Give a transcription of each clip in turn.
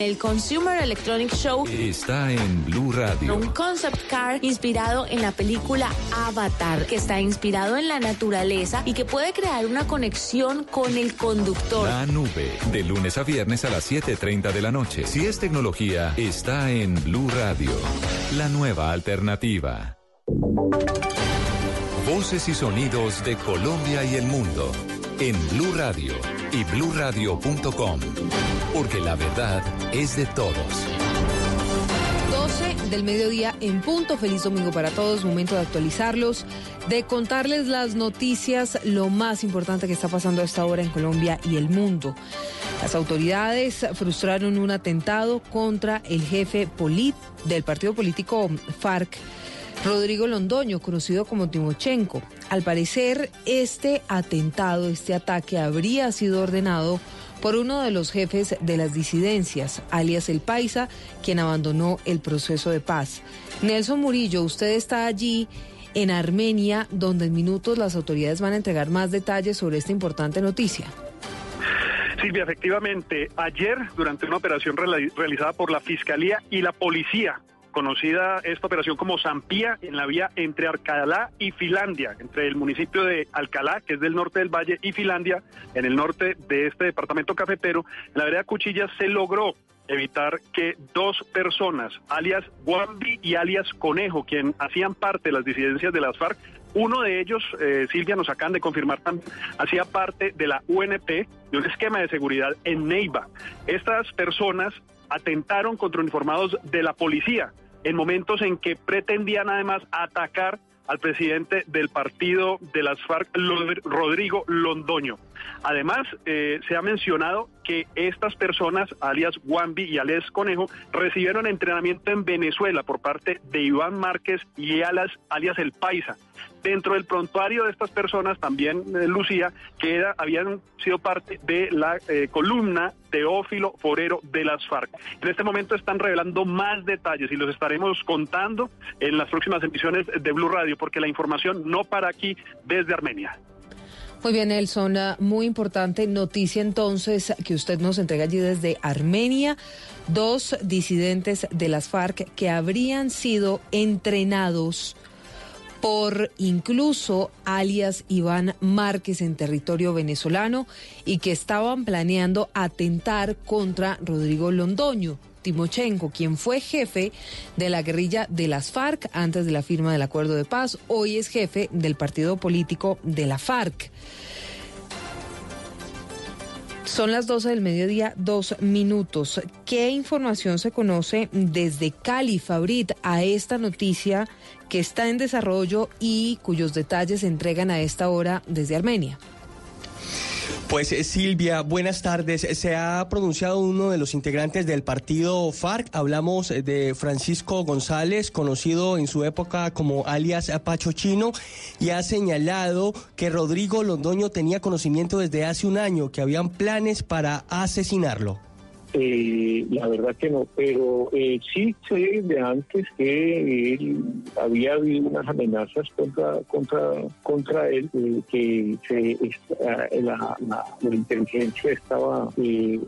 El Consumer Electronic Show está en Blue Radio. Un concept car inspirado en la película Avatar, que está inspirado en la naturaleza y que puede crear una conexión con el conductor. La nube, de lunes a viernes a las 7.30 de la noche. Si es tecnología, está en Blue Radio. La nueva alternativa. Voces y sonidos de Colombia y el mundo en Blue Radio y bluradio.com, porque la verdad es de todos. 12 del mediodía en punto. Feliz domingo para todos. Momento de actualizarlos, de contarles las noticias, lo más importante que está pasando a esta hora en Colombia y el mundo. Las autoridades frustraron un atentado contra el jefe polit del partido político FARC Rodrigo Londoño, conocido como Timochenko. Al parecer, este atentado, este ataque habría sido ordenado por uno de los jefes de las disidencias, alias El Paisa, quien abandonó el proceso de paz. Nelson Murillo, usted está allí en Armenia, donde en minutos las autoridades van a entregar más detalles sobre esta importante noticia. Silvia, efectivamente, ayer, durante una operación realizada por la Fiscalía y la Policía conocida esta operación como Zampía en la vía entre Alcalá y Finlandia, entre el municipio de Alcalá, que es del norte del valle, y Finlandia, en el norte de este departamento cafetero, en la vereda Cuchillas se logró evitar que dos personas, alias Guambi y alias Conejo, quien hacían parte de las disidencias de las FARC, uno de ellos, eh, Silvia, nos acaban de confirmar también, hacía parte de la UNP, de un esquema de seguridad en Neiva. Estas personas atentaron contra uniformados de la policía en momentos en que pretendían además atacar al presidente del partido de las FARC, Rodrigo Londoño. Además, eh, se ha mencionado que estas personas, alias Wambi y alias Conejo, recibieron entrenamiento en Venezuela por parte de Iván Márquez y alias, alias El Paisa. Dentro del prontuario de estas personas también, eh, Lucía, que habían sido parte de la eh, columna Teófilo Forero de las FARC. En este momento están revelando más detalles y los estaremos contando en las próximas emisiones de Blue Radio, porque la información no para aquí desde Armenia. Muy bien, Nelson, ah, muy importante noticia entonces que usted nos entrega allí desde Armenia. Dos disidentes de las FARC que habrían sido entrenados por incluso alias Iván Márquez en territorio venezolano y que estaban planeando atentar contra Rodrigo Londoño. Timochenko, quien fue jefe de la guerrilla de las FARC antes de la firma del acuerdo de paz, hoy es jefe del partido político de la FARC. Son las 12 del mediodía, dos minutos. ¿Qué información se conoce desde Cali, Fabrit, a esta noticia que está en desarrollo y cuyos detalles se entregan a esta hora desde Armenia? Pues eh, Silvia, buenas tardes. Se ha pronunciado uno de los integrantes del partido FARC. Hablamos eh, de Francisco González, conocido en su época como alias Pacho Chino, y ha señalado que Rodrigo Londoño tenía conocimiento desde hace un año, que habían planes para asesinarlo. Eh, la verdad que no, pero eh, sí sé de antes que él había habido unas amenazas contra contra contra él, eh, que se, la, la, inteligencia estaba, eh,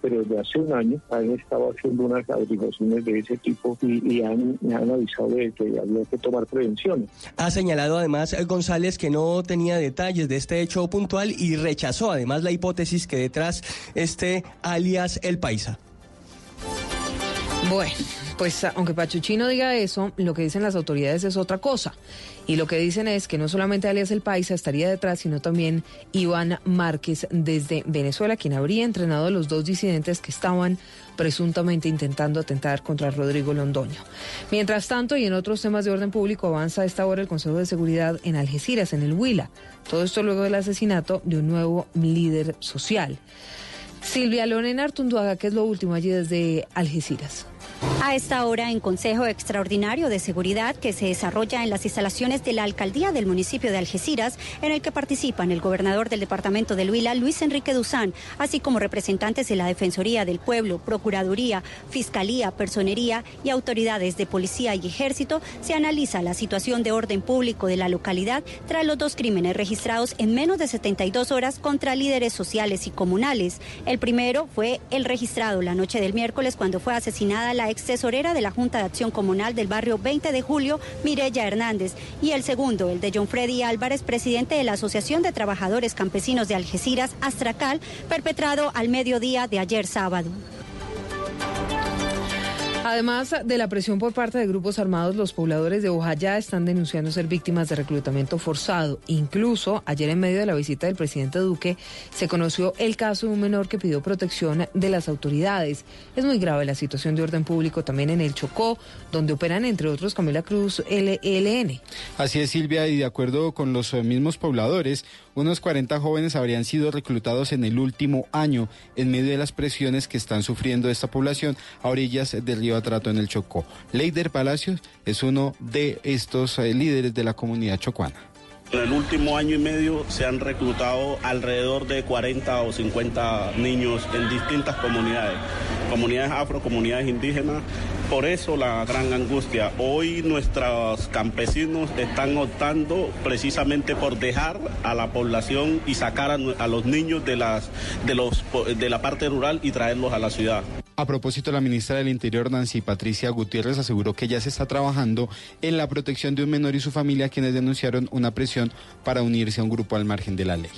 pero desde hace un año han estado haciendo unas averiguaciones de ese tipo y, han, han avisado de que había que tomar prevenciones. Ha señalado además González que no tenía detalles de este hecho puntual y rechazó además la hipótesis que detrás este el Paisa. Bueno, pues aunque Pachuchino diga eso, lo que dicen las autoridades es otra cosa. Y lo que dicen es que no solamente alias el Paisa estaría detrás, sino también Iván Márquez desde Venezuela, quien habría entrenado a los dos disidentes que estaban presuntamente intentando atentar contra Rodrigo Londoño. Mientras tanto, y en otros temas de orden público, avanza a esta hora el Consejo de Seguridad en Algeciras, en el Huila. Todo esto luego del asesinato de un nuevo líder social. Silvia Lorena Artunduaga, ¿qué es lo último allí desde Algeciras? A esta hora, en Consejo Extraordinario de Seguridad que se desarrolla en las instalaciones de la Alcaldía del municipio de Algeciras, en el que participan el gobernador del departamento de Huila, Luis Enrique Duzán, así como representantes de la Defensoría del Pueblo, Procuraduría, Fiscalía, Personería y autoridades de Policía y Ejército, se analiza la situación de orden público de la localidad tras los dos crímenes registrados en menos de 72 horas contra líderes sociales y comunales. El primero fue el registrado la noche del miércoles cuando fue asesinada la ex tesorera de la Junta de Acción Comunal del barrio 20 de Julio, Mirella Hernández, y el segundo, el de John Freddy Álvarez, presidente de la Asociación de Trabajadores Campesinos de Algeciras, Astracal, perpetrado al mediodía de ayer sábado. Además de la presión por parte de grupos armados, los pobladores de Hoja ya están denunciando ser víctimas de reclutamiento forzado. Incluso ayer en medio de la visita del presidente Duque se conoció el caso de un menor que pidió protección de las autoridades. Es muy grave la situación de orden público también en el Chocó, donde operan entre otros Camila Cruz LLN. Así es Silvia y de acuerdo con los mismos pobladores, unos 40 jóvenes habrían sido reclutados en el último año en medio de las presiones que están sufriendo esta población a orillas del río Atrato en el Chocó. Leider Palacios es uno de estos eh, líderes de la comunidad chocuana. En el último año y medio se han reclutado alrededor de 40 o 50 niños en distintas comunidades, comunidades afro, comunidades indígenas. Por eso la gran angustia. Hoy nuestros campesinos están optando precisamente por dejar a la población y sacar a, los niños de, de la parte rural y traerlos a la ciudad. A propósito, la ministra del Interior, Nancy Patricia Gutiérrez, aseguró que ya se está trabajando en la protección de un menor y su familia, quienes denunciaron una presión para unirse a un grupo al margen de la ley.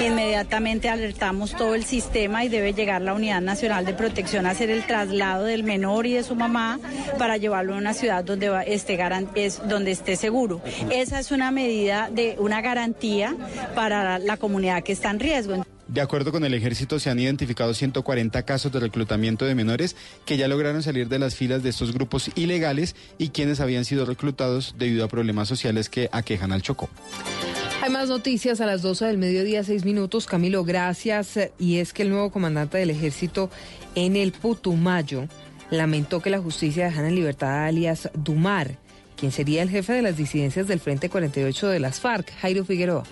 Inmediatamente alertamos todo el sistema y debe llegar la Unidad Nacional de Protección a hacer el traslado del menor y de su mamá para llevarlo a una ciudad donde esté, es, donde esté seguro. Esa es una medida de una garantía para la comunidad que está en riesgo. De acuerdo con el ejército, se han identificado 140 casos de reclutamiento de menores que ya lograron salir de las filas de estos grupos ilegales y quienes habían sido reclutados debido a problemas sociales que aquejan al Chocó. Hay más noticias a las 12 del mediodía, seis minutos. Camilo, gracias. Y es que el nuevo comandante del ejército en el Putumayo lamentó que la justicia dejara en libertad a alias Dumar, quien sería el jefe de las disidencias del Frente 48 de las FARC, Jairo Figueroa.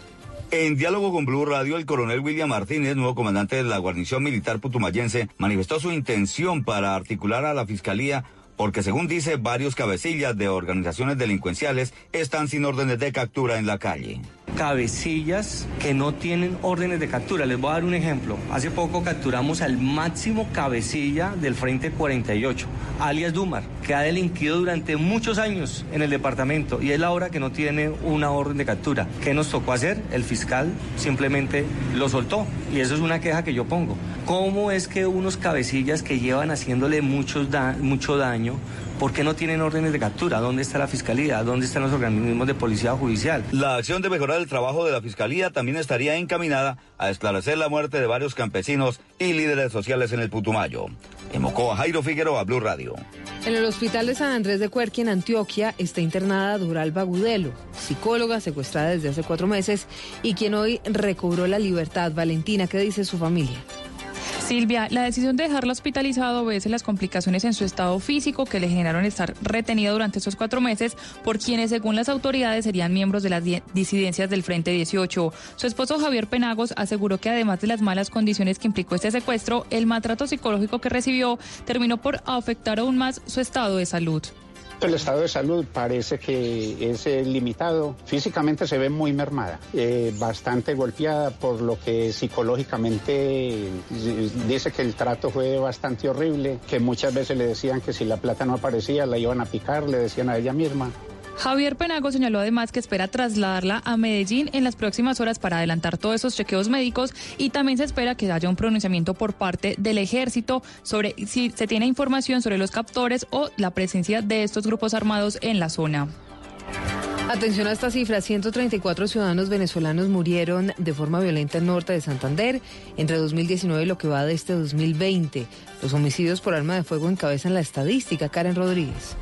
En diálogo con Blue Radio, el coronel William Martínez, nuevo comandante de la guarnición militar putumayense, manifestó su intención para articular a la fiscalía porque según dice, varios cabecillas de organizaciones delincuenciales están sin órdenes de captura en la calle cabecillas que no tienen órdenes de captura. Les voy a dar un ejemplo. Hace poco capturamos al máximo cabecilla del Frente 48, alias Dumar, que ha delinquido durante muchos años en el departamento y es la hora que no tiene una orden de captura. ¿Qué nos tocó hacer? El fiscal simplemente lo soltó y eso es una queja que yo pongo. ¿Cómo es que unos cabecillas que llevan haciéndole mucho daño ¿Por qué no tienen órdenes de captura? ¿Dónde está la fiscalía? ¿Dónde están los organismos de policía judicial? La acción de mejorar el trabajo de la fiscalía también estaría encaminada a esclarecer la muerte de varios campesinos y líderes sociales en el Putumayo. En Mocoa, Jairo Figueroa, Blue Radio. En el hospital de San Andrés de Cuerqui, en Antioquia, está internada Duralba Gudelo, psicóloga secuestrada desde hace cuatro meses y quien hoy recobró la libertad. Valentina, ¿qué dice su familia? Silvia, la decisión de dejarla hospitalizada obedece las complicaciones en su estado físico que le generaron estar retenida durante estos cuatro meses por quienes, según las autoridades, serían miembros de las disidencias del Frente 18. Su esposo Javier Penagos aseguró que además de las malas condiciones que implicó este secuestro, el maltrato psicológico que recibió terminó por afectar aún más su estado de salud. El estado de salud parece que es eh, limitado. Físicamente se ve muy mermada, eh, bastante golpeada, por lo que psicológicamente eh, dice que el trato fue bastante horrible, que muchas veces le decían que si la plata no aparecía la iban a picar, le decían a ella misma. Javier Penago señaló además que espera trasladarla a Medellín en las próximas horas para adelantar todos esos chequeos médicos y también se espera que haya un pronunciamiento por parte del ejército sobre si se tiene información sobre los captores o la presencia de estos grupos armados en la zona. Atención a esta cifra, 134 ciudadanos venezolanos murieron de forma violenta en norte de Santander entre 2019 y lo que va de este 2020. Los homicidios por arma de fuego encabezan la estadística, Karen Rodríguez.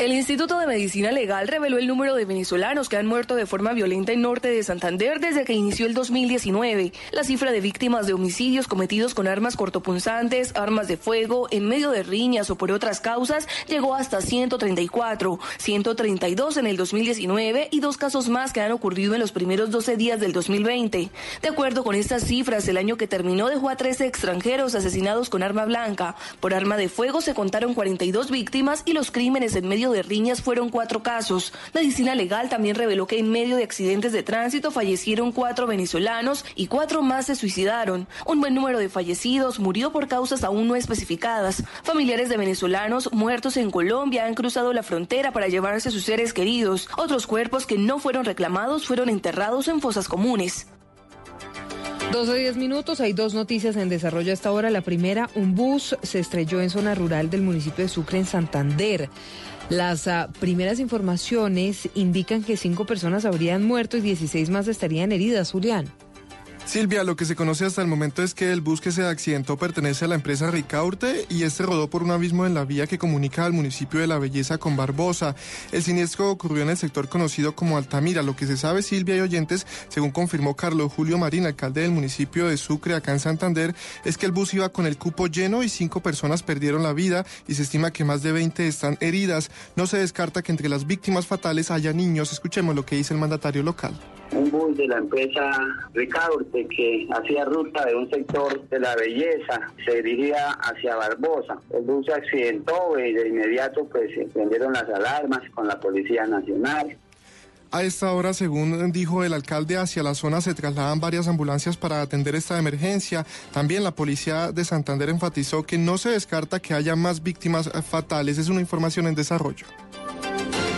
El Instituto de Medicina Legal reveló el número de venezolanos que han muerto de forma violenta en norte de Santander desde que inició el 2019. La cifra de víctimas de homicidios cometidos con armas cortopunzantes, armas de fuego, en medio de riñas o por otras causas llegó hasta 134, 132 en el 2019 y dos casos más que han ocurrido en los primeros 12 días del 2020. De acuerdo con estas cifras, el año que terminó dejó a 13 extranjeros asesinados con arma blanca. Por arma de fuego se contaron 42 víctimas y los crímenes en medio de riñas fueron cuatro casos. Medicina Legal también reveló que en medio de accidentes de tránsito fallecieron cuatro venezolanos y cuatro más se suicidaron. Un buen número de fallecidos murió por causas aún no especificadas. Familiares de venezolanos muertos en Colombia han cruzado la frontera para llevarse a sus seres queridos. Otros cuerpos que no fueron reclamados fueron enterrados en fosas comunes. 12 10 minutos, hay dos noticias en desarrollo hasta ahora. La primera, un bus se estrelló en zona rural del municipio de Sucre, en Santander. Las uh, primeras informaciones indican que cinco personas habrían muerto y 16 más estarían heridas, Julián. Silvia, lo que se conoce hasta el momento es que el bus que se accidentó pertenece a la empresa Ricaurte y este rodó por un abismo en la vía que comunica al municipio de La Belleza con Barbosa. El siniestro ocurrió en el sector conocido como Altamira. Lo que se sabe, Silvia y oyentes, según confirmó Carlos Julio Marín, alcalde del municipio de Sucre, acá en Santander, es que el bus iba con el cupo lleno y cinco personas perdieron la vida y se estima que más de 20 están heridas. No se descarta que entre las víctimas fatales haya niños. Escuchemos lo que dice el mandatario local un bus de la empresa Ricaurte que hacía ruta de un sector de la belleza, se dirigía hacia Barbosa. El bus se accidentó y de inmediato pues se prendieron las alarmas con la Policía Nacional. A esta hora, según dijo el alcalde, hacia la zona se trasladan varias ambulancias para atender esta emergencia. También la policía de Santander enfatizó que no se descarta que haya más víctimas fatales. Es una información en desarrollo.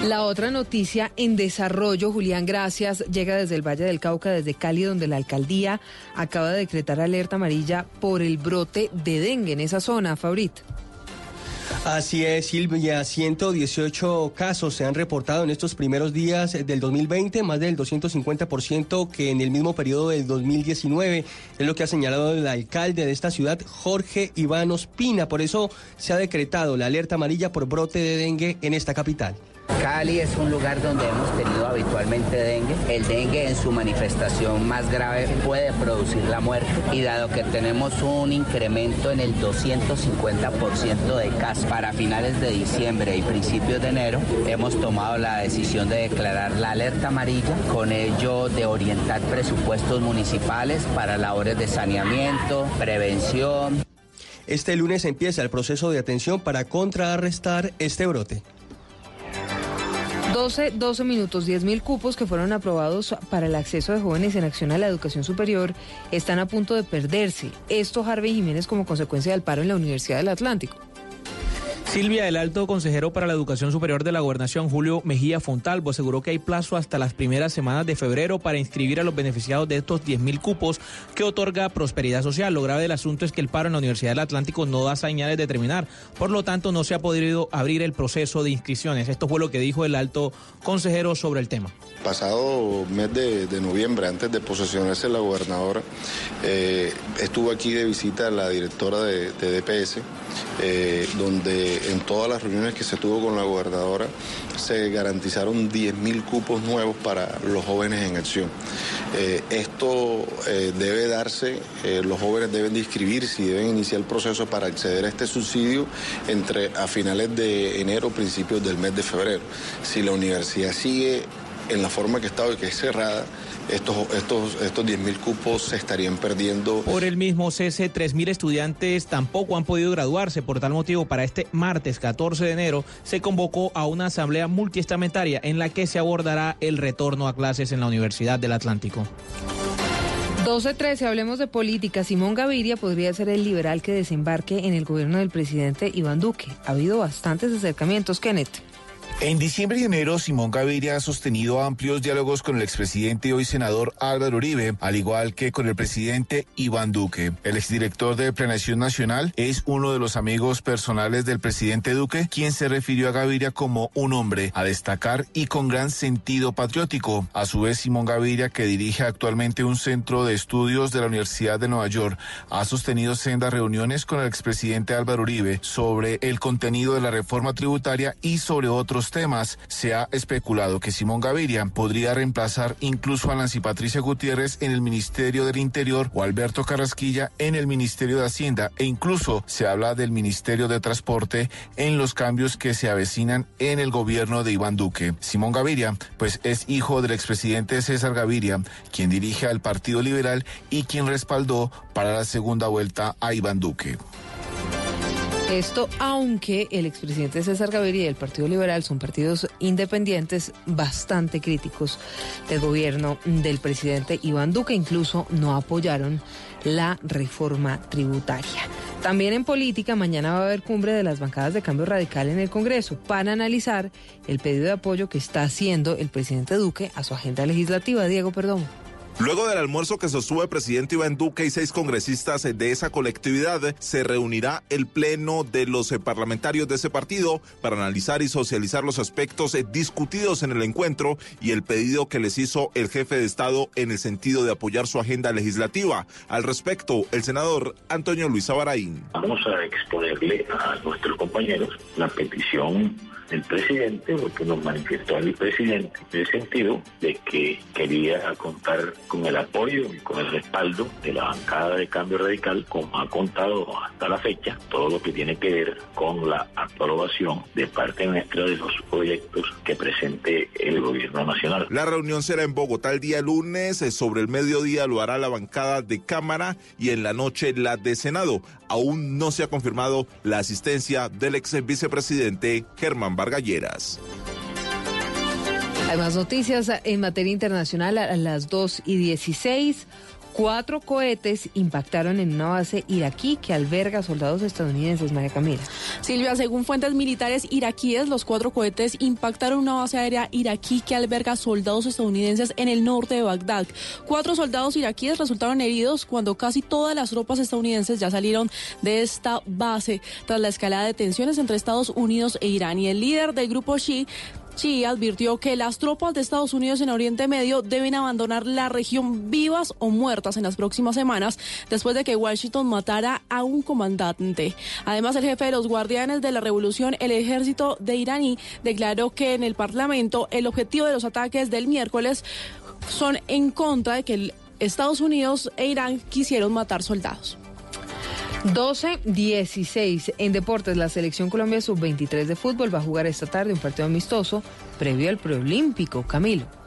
La otra noticia en desarrollo, Julián, gracias, llega desde el Valle del Cauca, desde Cali, donde la alcaldía acaba de decretar alerta amarilla por el brote de dengue en esa zona, Fabrit. Así es, Silvia. 118 casos se han reportado en estos primeros días del 2020, más del 250% que en el mismo periodo del 2019. Es lo que ha señalado el alcalde de esta ciudad, Jorge Iván Ospina. Por eso se ha decretado la alerta amarilla por brote de dengue en esta capital. Cali es un lugar donde hemos tenido habitualmente dengue. El dengue en su manifestación más grave puede producir la muerte y dado que tenemos un incremento en el 250% de casos para finales de diciembre y principios de enero, hemos tomado la decisión de declarar la alerta amarilla, con ello de orientar presupuestos municipales para labores de saneamiento, prevención. Este lunes empieza el proceso de atención para contrarrestar este brote. 12, 12 minutos, 10 mil cupos que fueron aprobados para el acceso de jóvenes en acción a la educación superior están a punto de perderse. Esto Harvey Jiménez como consecuencia del paro en la Universidad del Atlántico. Silvia, el alto consejero para la educación superior de la gobernación, Julio Mejía Fontalvo, aseguró que hay plazo hasta las primeras semanas de febrero para inscribir a los beneficiados de estos 10 mil cupos que otorga prosperidad social. Lo grave del asunto es que el paro en la Universidad del Atlántico no da señales de terminar. Por lo tanto, no se ha podido abrir el proceso de inscripciones. Esto fue lo que dijo el alto consejero sobre el tema. Pasado mes de, noviembre, antes de posesionarse la gobernadora, eh, estuvo aquí de visita la directora de, DPS, eh, donde en todas las reuniones que se tuvo con la gobernadora se garantizaron 10.000 cupos nuevos para los jóvenes en acción. Eh, esto eh, debe darse, los jóvenes deben de inscribirse y deben iniciar el proceso para acceder a este subsidio entre a finales de enero, principios del mes de febrero. Si la universidad sigue en la forma que está hoy, que es cerrada, estos, estos, estos 10.000 cupos se estarían perdiendo. Por el mismo cese, 3.000 estudiantes tampoco han podido graduarse. Por tal motivo, para este martes 14 de enero se convocó a una asamblea multiestamentaria en la que se abordará el retorno a clases en la Universidad del Atlántico. 12-13, hablemos de política. Simón Gaviria podría ser el liberal que desembarque en el gobierno del presidente Iván Duque. Ha habido bastantes acercamientos, Kenneth. En diciembre y enero, Simón Gaviria ha sostenido amplios diálogos con el expresidente y hoy senador Álvaro Uribe, al igual que con el presidente Iván Duque. El exdirector de Planeación Nacional es uno de los amigos personales del presidente Duque, quien se refirió a Gaviria como un hombre a destacar y con gran sentido patriótico. A su vez, Simón Gaviria, que dirige actualmente un centro de estudios de la Universidad de Nueva York, ha sostenido sendas reuniones con el expresidente Álvaro Uribe sobre el contenido de la reforma tributaria y sobre otros temas, se ha especulado que Simón Gaviria podría reemplazar incluso a Nancy Patricia Gutiérrez en el Ministerio del Interior o Alberto Carrasquilla en el Ministerio de Hacienda e incluso se habla del Ministerio de Transporte en los cambios que se avecinan en el gobierno de Iván Duque. Simón Gaviria, pues es hijo del expresidente César Gaviria, quien dirige al Partido Liberal y quien respaldó para la segunda vuelta a Iván Duque. Esto aunque el expresidente César Gaviria y el Partido Liberal son partidos independientes bastante críticos del gobierno del presidente Iván Duque, incluso no apoyaron la reforma tributaria. También en política, mañana va a haber cumbre de las bancadas de cambio radical en el Congreso para analizar el pedido de apoyo que está haciendo el presidente Duque a su agenda legislativa. Diego, perdón. Luego del almuerzo que sostuvo el presidente Iván Duque y seis congresistas de esa colectividad, se reunirá el pleno de los parlamentarios de ese partido para analizar y socializar los aspectos discutidos en el encuentro y el pedido que les hizo el jefe de Estado en el sentido de apoyar su agenda legislativa. Al respecto, el senador Antonio Luis Abaraín. Vamos a exponerle a nuestros compañeros la petición el presidente, lo que nos manifestó el presidente, en el sentido de que quería contar con el apoyo y con el respaldo de la bancada de cambio radical, como ha contado hasta la fecha, todo lo que tiene que ver con la aprobación de parte nuestra de los proyectos que presente el gobierno nacional. La reunión será en Bogotá el día lunes, eh, sobre el mediodía lo hará la bancada de Cámara y en la noche la de Senado. Aún no se ha confirmado la asistencia del ex vicepresidente Germán Vargalleras. Hay más noticias en materia internacional a las 2 y 16. Cuatro cohetes impactaron en una base iraquí que alberga soldados estadounidenses, María Camila. Silvia, según fuentes militares iraquíes, los cuatro cohetes impactaron una base aérea iraquí que alberga soldados estadounidenses en el norte de Bagdad. Cuatro soldados iraquíes resultaron heridos cuando casi todas las tropas estadounidenses ya salieron de esta base tras la escalada de tensiones entre Estados Unidos e Irán. Y el líder del grupo Shi Xi advirtió que las tropas de Estados Unidos en Oriente Medio deben abandonar la región vivas o muertas en las próximas semanas después de que Washington matara a un comandante. Además, el jefe de los guardianes de la revolución, el ejército de iraní, declaró que en el Parlamento el objetivo de los ataques del miércoles son en contra de que Estados Unidos e Irán quisieron matar soldados. 12-16 en deportes. La selección Colombia sub-23 de fútbol va a jugar esta tarde un partido amistoso previo al preolímpico. Camilo.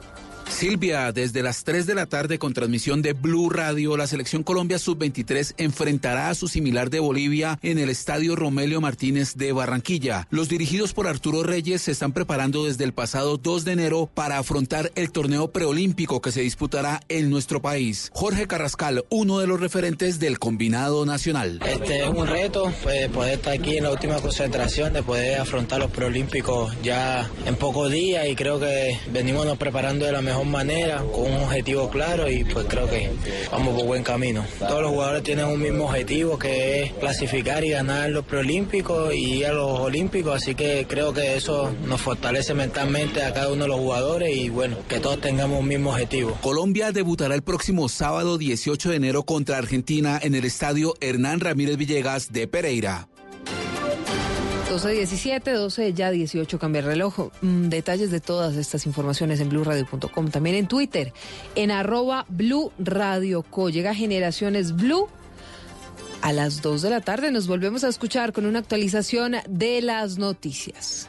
Silvia, desde las 3 de la tarde con transmisión de Blue Radio, la selección Colombia Sub-23 enfrentará a su similar de Bolivia en el Estadio Romelio Martínez de Barranquilla. Los dirigidos por Arturo Reyes se están preparando desde el pasado 2 de enero para afrontar el torneo preolímpico que se disputará en nuestro país. Jorge Carrascal, uno de los referentes del combinado nacional. Este es un reto, pues, poder estar aquí en la última concentración, de poder afrontar los preolímpicos ya en pocos días y creo que venimos preparando de la mejor manera, con un objetivo claro y pues creo que vamos por buen camino. Todos los jugadores tienen un mismo objetivo que es clasificar y ganar los preolímpicos y a los olímpicos, así que creo que eso nos fortalece mentalmente a cada uno de los jugadores y bueno, que todos tengamos un mismo objetivo. Colombia debutará el próximo sábado 18 de enero contra Argentina en el estadio Hernán Ramírez Villegas de Pereira. 12.17, 12 ya 18, cambia el reloj. Mm, detalles de todas estas informaciones en blurradio.com. También en Twitter, en arroba Blue Radio Co. Llega Generaciones Blue. A las 2 de la tarde nos volvemos a escuchar con una actualización de las noticias.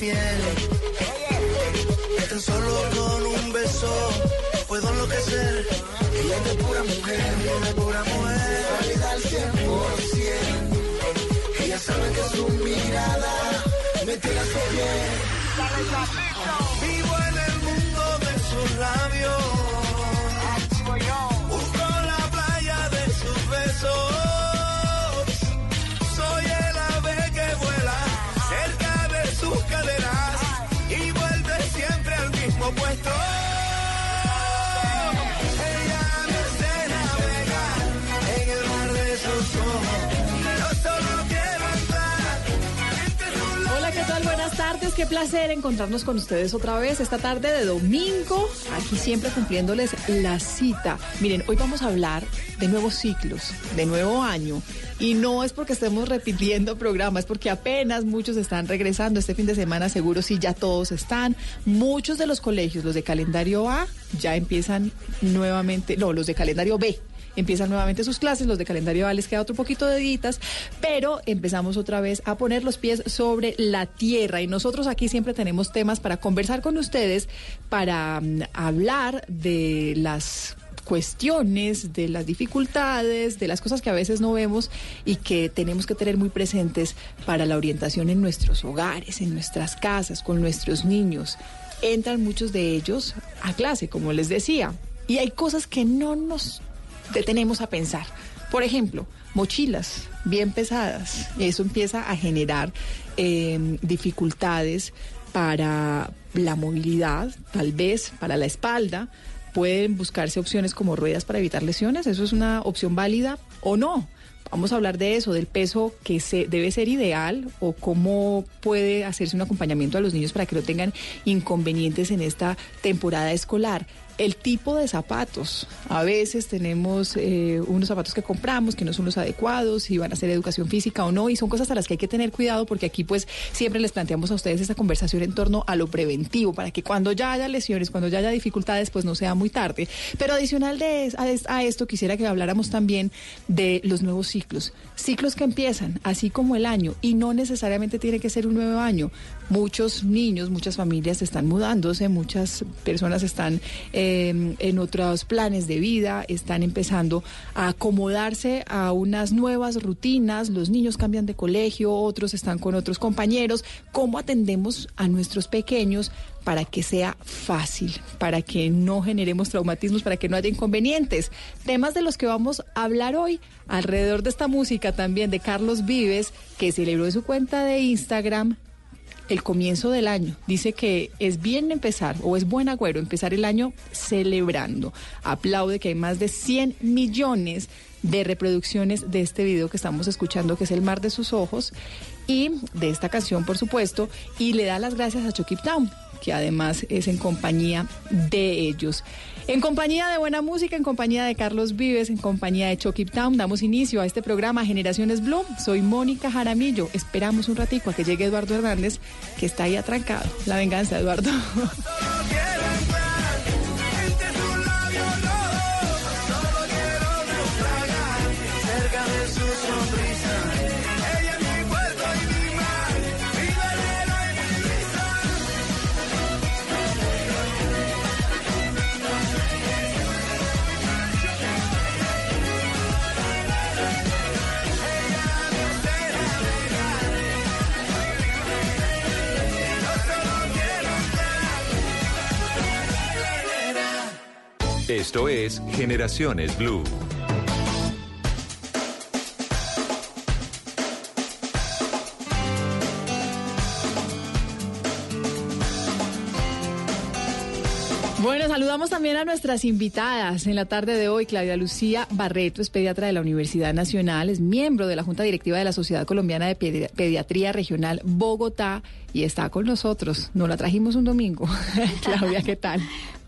Me dice la piel. Que tan solo con un beso puedo enloquecer. Ella es de pura mujer. tiene pura mujer, válida al 100%. Ella sabe que su mirada me tira su piel. Vivo en el mundo de sus labios. Tardes. Qué placer encontrarnos con ustedes otra vez esta tarde de domingo. Aquí siempre cumpliéndoles la cita. Miren, hoy vamos a hablar de nuevos ciclos, de nuevo año. Y no es porque estemos repitiendo programas, es porque apenas muchos están regresando. Este fin de semana seguro sí ya todos están. Muchos de los colegios, los de calendario A, ya empiezan nuevamente, no, los de calendario B empiezan nuevamente sus clases, los de calendario A les queda otro poquito de ditas, pero empezamos otra vez a poner los pies sobre la tierra y nosotros aquí siempre tenemos temas para conversar con ustedes, para mm, hablar de las cuestiones, de las dificultades, de las cosas que a veces no vemos y que tenemos que tener muy presentes para la orientación en nuestros hogares, en nuestras casas, con nuestros niños. Entran muchos de ellos a clase, como les decía, y hay cosas que no nos detenemos a pensar. Por ejemplo, mochilas bien pesadas. Eso empieza a generar eh, dificultades para la movilidad, tal vez para la espalda. Pueden buscarse opciones como ruedas para evitar lesiones. Eso es una opción válida o no. Vamos a hablar de eso, del peso que se debe ser ideal o cómo puede hacerse un acompañamiento a los niños para que no tengan inconvenientes en esta temporada escolar. El tipo de zapatos. A veces tenemos eh, unos zapatos que compramos que no son los adecuados, si van a ser educación física o no, y son cosas a las que hay que tener cuidado porque aquí pues siempre les planteamos a ustedes esta conversación en torno a lo preventivo, para que cuando ya haya lesiones, cuando ya haya dificultades, pues no sea muy tarde. Pero adicional de, a, a esto, quisiera que habláramos también de los nuevos ciclos. Ciclos que empiezan, así como el año, y no necesariamente tiene que ser un nuevo año. Muchos niños, muchas familias están mudándose, muchas personas están... Eh, en otros planes de vida, están empezando a acomodarse a unas nuevas rutinas, los niños cambian de colegio, otros están con otros compañeros, ¿cómo atendemos a nuestros pequeños? para que sea fácil, para que no generemos traumatismos, para que no haya inconvenientes. Temas de los que vamos a hablar hoy alrededor de esta música también de Carlos Vives, que celebró en su cuenta de Instagram el comienzo del año. Dice que es bien empezar, o es buen agüero empezar el año celebrando. Aplaude que hay más de 100 millones de reproducciones de este video que estamos escuchando, que es El mar de sus ojos, y de esta canción, por supuesto, y le da las gracias a Chucky Town, que además es en compañía de ellos. En compañía de buena música, en compañía de Carlos Vives, en compañía de Chucky Town, damos inicio a este programa Generaciones Blue. Soy Mónica Jaramillo. Esperamos un ratico a que llegue Eduardo Hernández, que está ahí atrancado. La venganza, Eduardo. Esto es Generaciones Blue. Bueno, saludamos también a nuestras invitadas en la tarde de hoy. Claudia Lucía Barreto es pediatra de la Universidad Nacional, es miembro de la Junta Directiva de la Sociedad Colombiana de Pediatría Regional Bogotá y está con nosotros. Nos la trajimos un domingo. Claudia, ¿qué tal?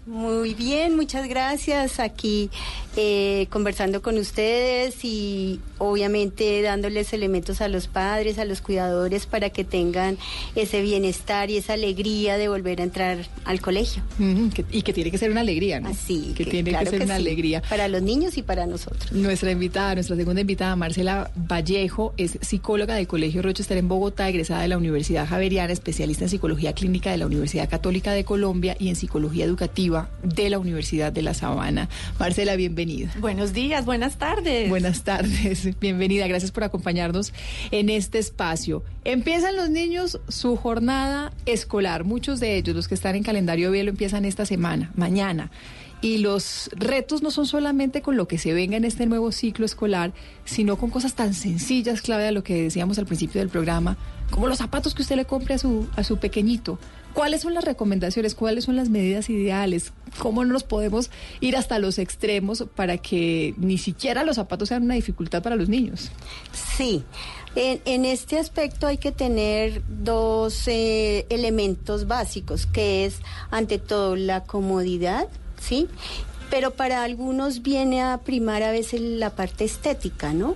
Muy bien, muchas gracias. Aquí eh, conversando con ustedes y obviamente dándoles elementos a los padres, a los cuidadores para que tengan ese bienestar y esa alegría de volver a entrar al colegio. y que tiene que ser una alegría, ¿no? Así, que, tiene que ser una alegría. Para los niños y para nosotros. Nuestra invitada, nuestra segunda invitada, Marcela Vallejo, es psicóloga del Colegio Rochester en Bogotá, egresada de la Universidad Javeriana, especialista en psicología clínica de la Universidad Católica de Colombia y en psicología educativa Educativa de la Universidad de La Sabana. Marcela, bienvenida. Buenos días, buenas tardes. Buenas tardes, bienvenida, gracias por acompañarnos en este espacio. Empiezan los niños su jornada escolar, muchos de ellos, los que están en calendario B, lo empiezan esta semana, mañana. Y los retos no son solamente con lo que se venga en este nuevo ciclo escolar, sino con cosas tan sencillas, clave a lo que decíamos al principio del programa, como los zapatos que usted le compre a su, a su pequeñito. ¿Cuáles son las recomendaciones? ¿Cuáles son las medidas ideales? ¿Cómo nos podemos ir hasta los extremos para que ni siquiera los zapatos sean una dificultad para los niños? Sí. En, en este aspecto hay que tener dos eh, elementos básicos, que es ante todo la comodidad, ¿sí? Pero para algunos viene a primar a veces la parte estética, ¿no?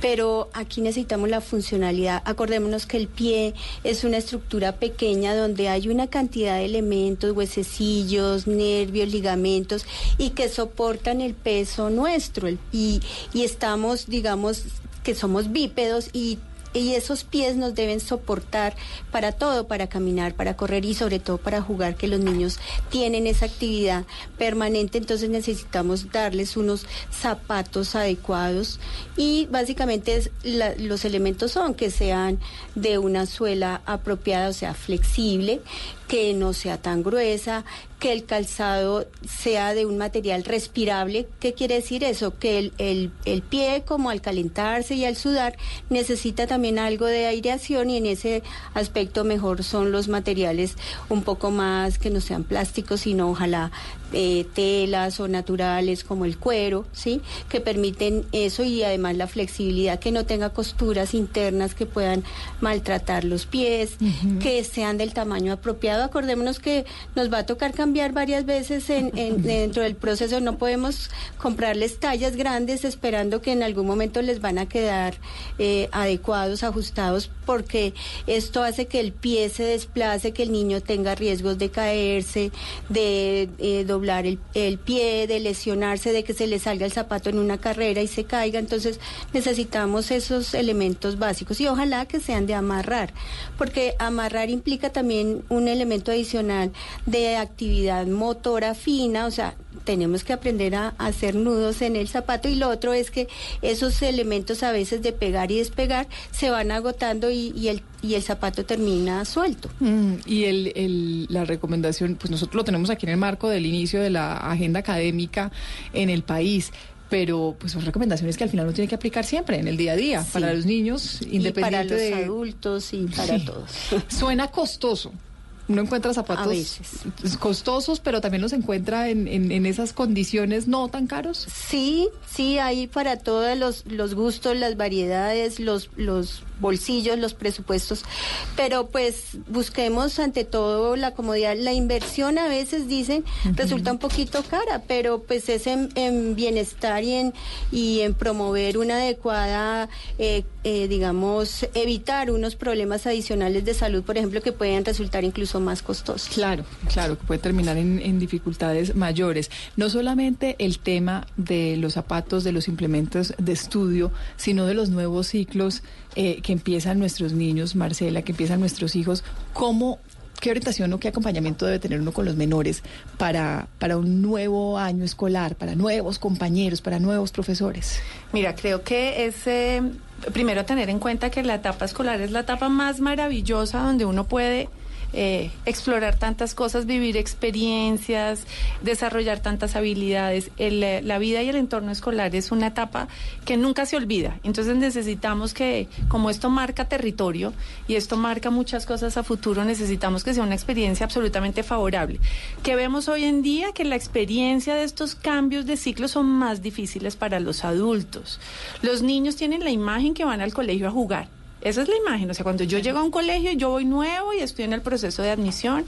Pero aquí necesitamos la funcionalidad. Acordémonos que el pie es una estructura pequeña donde hay una cantidad de elementos, huesecillos, nervios, ligamentos y que soportan el peso nuestro. El- y, y estamos, digamos, que somos bípedos y y esos pies nos deben soportar para todo, para caminar, para correr y sobre todo para jugar, que los niños tienen esa actividad permanente, entonces necesitamos darles unos zapatos adecuados y básicamente los elementos son que sean de una suela apropiada, o sea, flexible, que no sea tan gruesa, que el calzado sea de un material respirable. ¿Qué quiere decir eso? Que el, el- el pie, como al calentarse y al sudar, necesita también algo de aireación y en ese aspecto mejor son los materiales un poco más que no sean plásticos, sino ojalá eh, telas o naturales como el cuero, ¿sí? Que permiten eso y además la flexibilidad, que no tenga costuras internas que puedan maltratar los pies, que sean del tamaño apropiado. Acordémonos que nos va a tocar cambiar varias veces en, en- dentro del proceso. No podemos comprarles tallas grandes esperando que en algún momento les van a quedar eh, adecuados, ajustados, porque esto hace que el pie se desplace, que el niño tenga riesgos de caerse, de eh, doblar el, el pie, de lesionarse, de que se le salga el zapato en una carrera y se caiga. Entonces necesitamos esos elementos básicos y ojalá que sean de amarrar, porque amarrar implica también un elemento adicional de actividad motora fina, o sea, tenemos que aprender a, a hacer nudos en el zapato y lo otro es que esos elementos a veces de pegar y despegar se van agotando y, y el, y el zapato termina suelto. Mm, y el, el- la recomendación, pues nosotros lo tenemos aquí en el marco del inicio de la agenda académica en el país. Pero pues son recomendaciones que al final uno tiene que aplicar siempre en el día a día para los niños, Y independiente para los de adultos y para Sí. todos. Suena costoso. Uno encuentra zapatos veces. costosos, pero también los encuentra en, en- en esas condiciones no tan caros. Sí, sí, hay para todos los, los gustos, las variedades, los, los bolsillos, los presupuestos, pero pues busquemos ante todo la comodidad. La inversión a veces dicen resulta un poquito cara, pero pues es en, en bienestar y en, y en promover una adecuada, eh, eh, digamos, evitar unos problemas adicionales de salud, por ejemplo, que pueden resultar incluso más costosos. Claro, claro, que puede terminar en, en dificultades mayores. No solamente el tema de los zapatos, de los implementos de estudio, sino de los nuevos ciclos eh, que empiezan nuestros niños, Marcela, que empiezan nuestros hijos. ¿Cómo, qué orientación o qué acompañamiento debe tener uno con los menores para, para un nuevo año escolar, para nuevos compañeros, para nuevos profesores? Mira, creo que es eh, primero tener en cuenta que la etapa escolar es la etapa más maravillosa donde uno puede eh, explorar tantas cosas, vivir experiencias, desarrollar tantas habilidades. Eh, la vida y el entorno escolar es una etapa que nunca se olvida. Entonces necesitamos que, como esto marca territorio y esto marca muchas cosas a futuro, necesitamos que sea una experiencia absolutamente favorable. Que vemos hoy en día que la experiencia de estos cambios de ciclo son más difíciles para los adultos. Los niños tienen la imagen que van al colegio a jugar. Esa es la imagen, o sea, cuando yo llego a un colegio, yo voy nuevo y estoy en el proceso de admisión,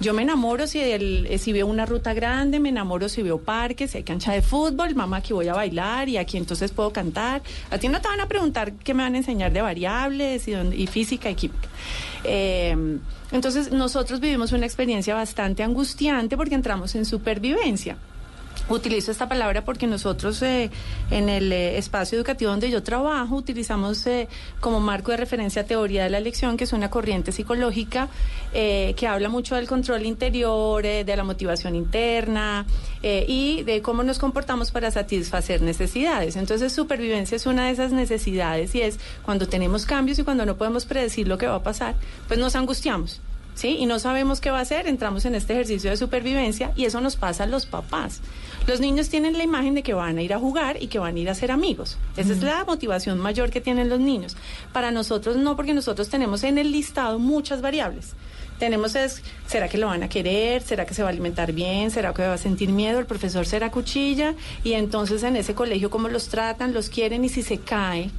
yo me enamoro si, el- eh, si veo una ruta grande, me enamoro si veo parques, si hay cancha de fútbol, mamá, aquí voy a bailar y aquí entonces puedo cantar. A ti no te van a preguntar qué me van a enseñar de variables y física y química. Eh, entonces, nosotros vivimos una experiencia bastante angustiante porque entramos en supervivencia. Utilizo esta palabra porque nosotros eh, en el eh, espacio educativo donde yo trabajo utilizamos eh, como marco de referencia teoría de la elección, que es una corriente psicológica que habla mucho del control interior, de la motivación interna y de cómo nos comportamos para satisfacer necesidades. Entonces, supervivencia es una de esas necesidades y es cuando tenemos cambios y cuando no podemos predecir lo que va a pasar, pues nos angustiamos. ¿Sí? Y no sabemos qué va a hacer, entramos en este ejercicio de supervivencia y eso nos pasa a los papás. Los niños tienen la imagen de que van a ir a jugar y que van a ir a ser amigos. Esa es la motivación mayor que tienen los niños. Para nosotros no, porque nosotros tenemos en el listado muchas variables. Tenemos es, ¿será que lo van a querer? ¿Será que se va a alimentar bien? ¿Será que va a sentir miedo? ¿El profesor será cuchilla? Y entonces en ese colegio, ¿cómo los tratan? ¿Los quieren? ¿Y si se cae?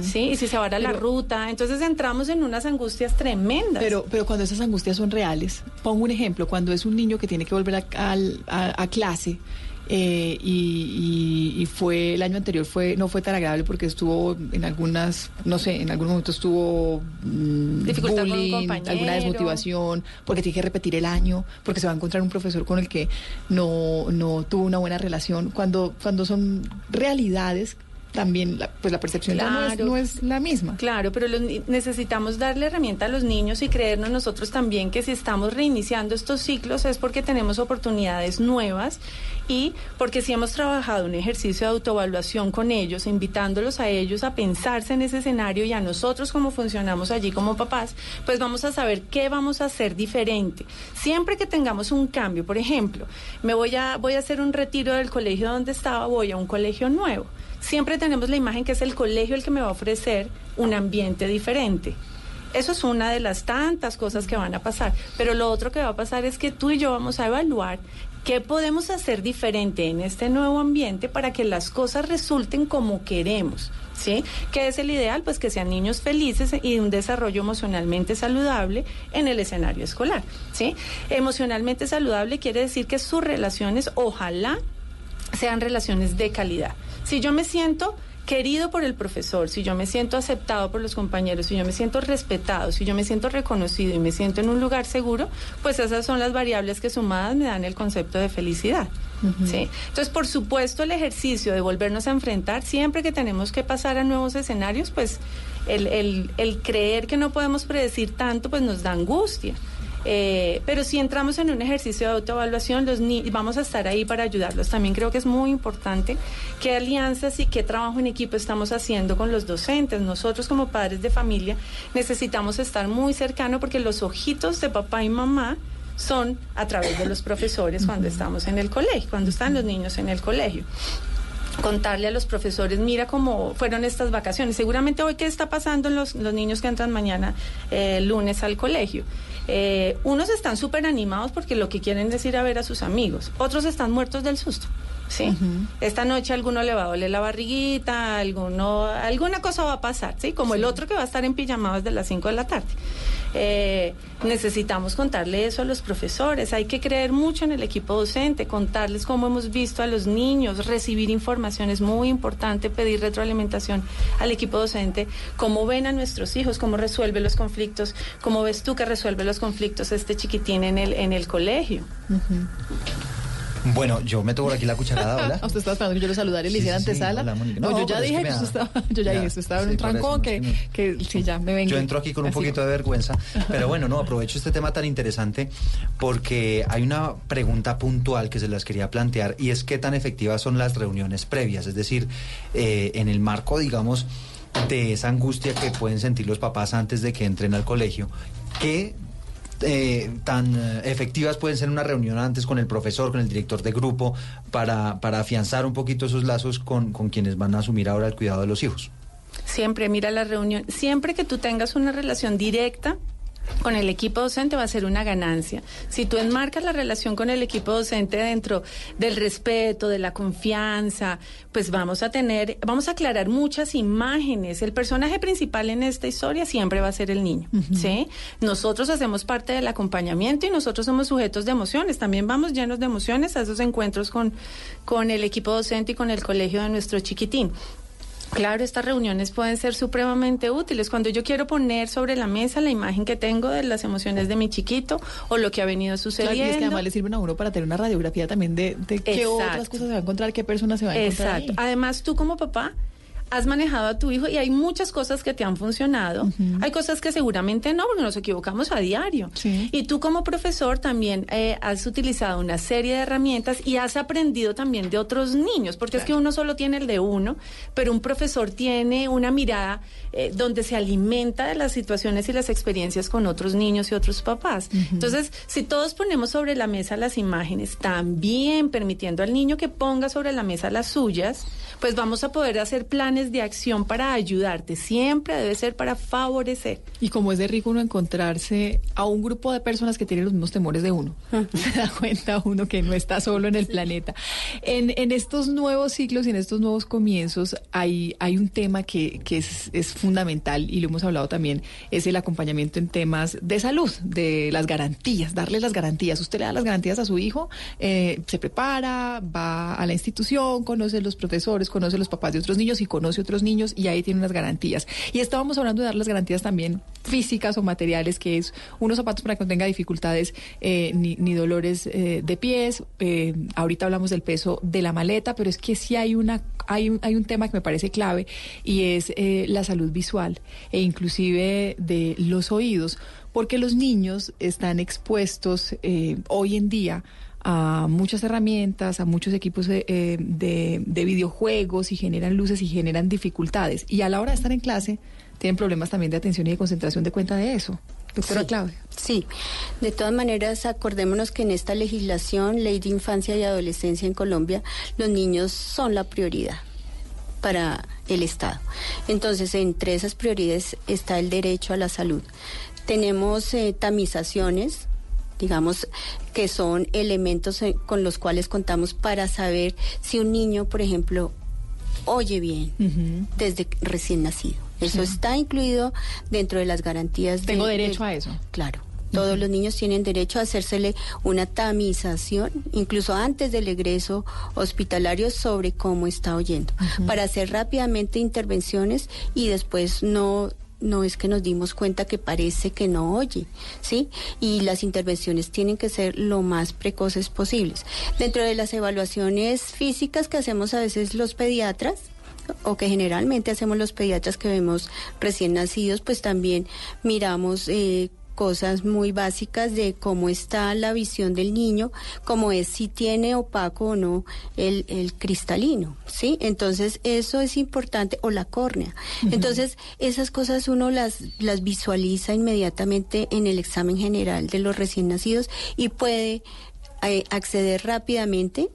¿Sí? ¿Y si se va a la ruta? Entonces entramos en unas angustias tremendas. Pero, pero cuando esas angustias son reales, pongo un ejemplo, cuando es un niño que tiene que volver a, a clase, eh, y, fue el año anterior fue no fue tan agradable porque estuvo en algunas no sé en algún momento estuvo mm, dificultad bullying, alguna desmotivación porque tiene que repetir el año porque se va a encontrar un profesor con el que no no tuvo una buena relación cuando cuando son realidades también la, pues la percepción no, es, la misma. Claro, pero necesitamos darle herramienta a los niños y creernos nosotros también que si estamos reiniciando estos ciclos es porque tenemos oportunidades nuevas y porque si hemos trabajado un ejercicio de autoevaluación con ellos, invitándolos a ellos a pensarse en ese escenario y a nosotros como funcionamos allí como papás, pues vamos a saber qué vamos a hacer diferente. Siempre que tengamos un cambio, por ejemplo, me voy a voy a hacer un retiro del colegio donde estaba, voy a un colegio nuevo siempre tenemos la imagen que es el colegio el que me va a ofrecer un ambiente diferente. Eso es una de las tantas cosas que van a pasar. Pero lo otro que va a pasar es que tú y yo vamos a evaluar qué podemos hacer diferente en este nuevo ambiente para que las cosas resulten como queremos. ¿Sí? ¿Qué es el ideal? Pues que sean niños felices y un desarrollo emocionalmente saludable en el escenario escolar, ¿sí? Emocionalmente saludable quiere decir que sus relaciones ojalá sean relaciones de calidad. Si yo me siento querido por el profesor, si yo me siento aceptado por los compañeros, si yo me siento respetado, si yo me siento reconocido y me siento en un lugar seguro, pues esas son las variables que sumadas me dan el concepto de felicidad. ¿sí? Entonces, por supuesto, el ejercicio de volvernos a enfrentar, siempre que tenemos que pasar a nuevos escenarios, pues el, el, el creer que no podemos predecir tanto, pues nos da angustia. Eh, pero si entramos en un ejercicio de autoevaluación, los vamos a estar ahí para ayudarlos. También creo que es muy importante qué alianzas y qué trabajo en equipo estamos haciendo con los docentes. Nosotros como padres de familia necesitamos estar muy cercanos porque los ojitos de papá y mamá son a través de los profesores cuando estamos en el colegio, cuando están los niños en el colegio contarle a los profesores, mira cómo fueron estas vacaciones. Seguramente hoy qué está pasando en los, niños que entran mañana eh, lunes al colegio. Eh, unos están súper animados porque lo que quieren es ir a ver a sus amigos, otros están muertos del susto. Sí. Esta noche a alguno le va a doler la barriguita, alguno, alguna cosa va a pasar, ¿sí? Como el otro que va a estar en pijama desde las 5 de la tarde. Eh, necesitamos contarle eso a los profesores, hay que creer mucho en el equipo docente, contarles cómo hemos visto a los niños, recibir información es muy importante, pedir retroalimentación al equipo docente, cómo ven a nuestros hijos, cómo resuelve los conflictos, cómo ves tú que resuelve los conflictos este chiquitín en el, en el colegio. Bueno, yo me tomo aquí la cucharada, ¿hola? ¿Usted estaba esperando que yo lo saludara y le hiciera antesala? no, yo ya dije que, usted estaba, yo ya, dije, usted estaba en un trancón que, que, sí, ya me vengo. Yo entro aquí con un poquito de vergüenza, pero bueno, no, aprovecho este tema tan interesante porque hay una pregunta puntual que se las quería plantear y es qué tan efectivas son las reuniones previas, es decir, eh, en el marco, digamos, de esa angustia que pueden sentir los papás antes de que entren al colegio, ¿qué eh, tan eh, efectivas pueden ser una reunión antes con el profesor, con el director de grupo, para, para afianzar un poquito esos lazos con, con quienes van a asumir ahora el cuidado de los hijos? Siempre, mira la reunión, siempre que tú tengas una relación directa con el equipo docente va a ser una ganancia. Si tú enmarcas la relación con el equipo docente dentro del respeto, de la confianza, pues vamos a tener, vamos a aclarar muchas imágenes. El personaje principal en esta historia siempre va a ser el niño, ¿sí? Nosotros hacemos parte del acompañamiento y nosotros somos sujetos de emociones. También vamos llenos de emociones a esos encuentros con, con el equipo docente y con el colegio de nuestro chiquitín. Claro, estas reuniones pueden ser supremamente útiles. Cuando yo quiero poner sobre la mesa la imagen que tengo de las emociones de mi chiquito o lo que ha venido sucediendo. Claro, y es que además le sirven a uno para tener una radiografía también de, de qué otras cosas se va a encontrar, qué personas se va a encontrar. Exacto. Además, tú como papá has manejado a tu hijo y hay muchas cosas que te han funcionado. Hay cosas que seguramente no, porque nos equivocamos a diario. Y tú como profesor también eh, has utilizado una serie de herramientas y has aprendido también de otros niños, porque es que uno solo tiene el de uno, pero un profesor tiene una mirada eh, donde se alimenta de las situaciones y las experiencias con otros niños y otros papás. Entonces, si todos ponemos sobre la mesa las imágenes, también permitiendo al niño que ponga sobre la mesa las suyas, pues vamos a poder hacer planes de acción para ayudarte. Siempre debe ser para favorecer. Y como es de rico uno encontrarse a un grupo de personas que tienen los mismos temores de uno, se da cuenta uno que no está solo en el planeta. En, en, estos nuevos ciclos y en estos nuevos comienzos hay, hay un tema que, que es, es fundamental y lo hemos hablado también, es el acompañamiento en temas de salud, de las garantías, darle las garantías. Usted le da las garantías a su hijo, eh, se prepara, va a la institución, conoce los profesores, conoce los papás de otros niños y conoce a otros niños y ahí tiene unas garantías. Y estábamos hablando de dar las garantías también físicas o materiales, que es unos zapatos para que no tenga dificultades eh, ni, dolores eh, de pies. Eh, ahorita hablamos del peso de la maleta, pero es que sí hay una hay, hay un tema que me parece clave y es la salud visual e inclusive de los oídos, porque los niños están expuestos eh, hoy en día a muchas herramientas, a muchos equipos de, eh, de, de, videojuegos y generan luces y generan dificultades. Y a la hora de estar en clase tienen problemas también de atención y de concentración de cuenta de eso. Doctora sí, Claudia. Sí, de todas maneras, acordémonos que en esta legislación, Ley de Infancia y Adolescencia en Colombia, los niños son la prioridad para el Estado. Entonces, entre esas prioridades está el derecho a la salud. Tenemos eh, tamizaciones digamos, que son elementos eh, con los cuales contamos para saber si un niño, por ejemplo, oye bien uh -huh. desde recién nacido. Eso uh -huh. está incluido dentro de las garantías. Tengo de, derecho de, a eso. Claro. Todos uh -huh. los niños tienen derecho a hacérsele una tamización, incluso antes del egreso hospitalario, sobre cómo está oyendo, para hacer rápidamente intervenciones y después no no es que nos dimos cuenta que parece que no oye, ¿sí? Y las intervenciones tienen que ser lo más precoces posibles. Dentro de las evaluaciones físicas que hacemos a veces los pediatras, o que generalmente hacemos los pediatras que vemos recién nacidos, pues también miramos eh, cosas muy básicas de cómo está la visión del niño, como es si tiene opaco o no el, el cristalino, ¿sí? Entonces eso es importante, o la córnea. Uh -huh. Entonces esas cosas uno las, las visualiza inmediatamente en el examen general de los recién nacidos y puede eh, acceder rápidamente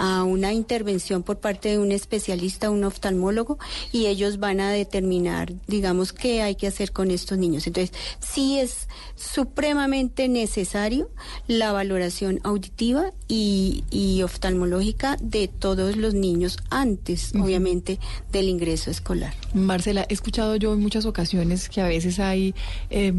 a una intervención por parte de un especialista, un oftalmólogo, y ellos van a determinar, digamos, qué hay que hacer con estos niños. Entonces, sí es supremamente necesario la valoración auditiva y, y oftalmológica de todos los niños antes, uh -huh. obviamente, del ingreso escolar. Marcela, he escuchado yo en muchas ocasiones que a veces hay eh,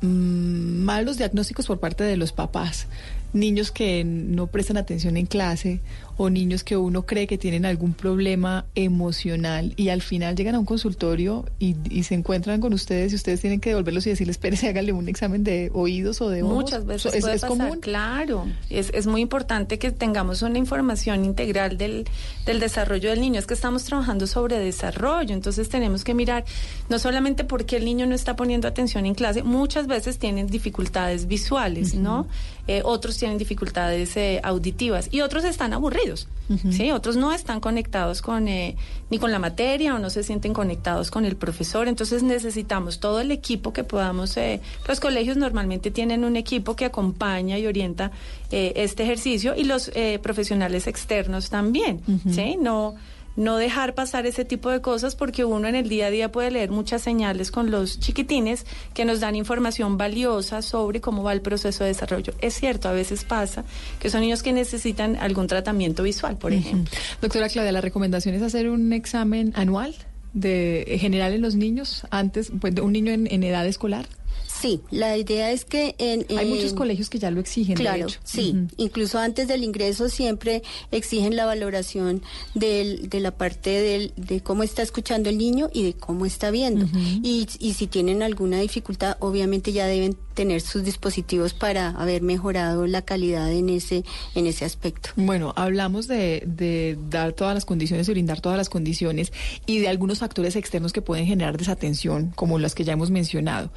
malos diagnósticos por parte de los papás niños que no prestan atención en clase o niños que uno cree que tienen algún problema emocional y al final llegan a un consultorio y, y se encuentran con ustedes y ustedes tienen que devolverlos y decirles, espérese, hágale un examen de oídos o de ojos. Muchas veces es, puede es pasar, común. Claro, es, es muy importante que tengamos una información integral del, del desarrollo del niño. Es que estamos trabajando sobre desarrollo, entonces tenemos que mirar no solamente por qué el niño no está poniendo atención en clase, muchas veces tienen dificultades visuales, uh -huh. ¿no? Eh, otros tienen dificultades eh, auditivas y otros están aburridos, uh -huh. ¿sí? Otros no están conectados con eh, ni con la materia o no se sienten conectados con el profesor. Entonces necesitamos todo el equipo que podamos. Eh, los colegios normalmente tienen un equipo que acompaña y orienta eh, este ejercicio y los profesionales externos también, uh -huh. ¿sí? No no dejar pasar ese tipo de cosas porque uno en el día a día puede leer muchas señales con los chiquitines que nos dan información valiosa sobre cómo va el proceso de desarrollo. Es cierto, a veces pasa que son niños que necesitan algún tratamiento visual, por uh -huh. ejemplo. Doctora Claudia, la recomendación es hacer un examen anual de general en los niños antes, pues de un niño en, en edad escolar. Sí, la idea es que en, Hay muchos colegios que ya lo exigen, de Claro, hecho. sí. Incluso antes del ingreso siempre exigen la valoración del- de la parte del- de cómo está escuchando el niño y de cómo está viendo. y, y si tienen alguna dificultad, obviamente ya deben tener sus dispositivos para haber mejorado la calidad en ese, en ese aspecto. Bueno, hablamos de, de dar todas las condiciones y brindar todas las condiciones y de algunos factores externos que pueden generar desatención, como las que ya hemos mencionado.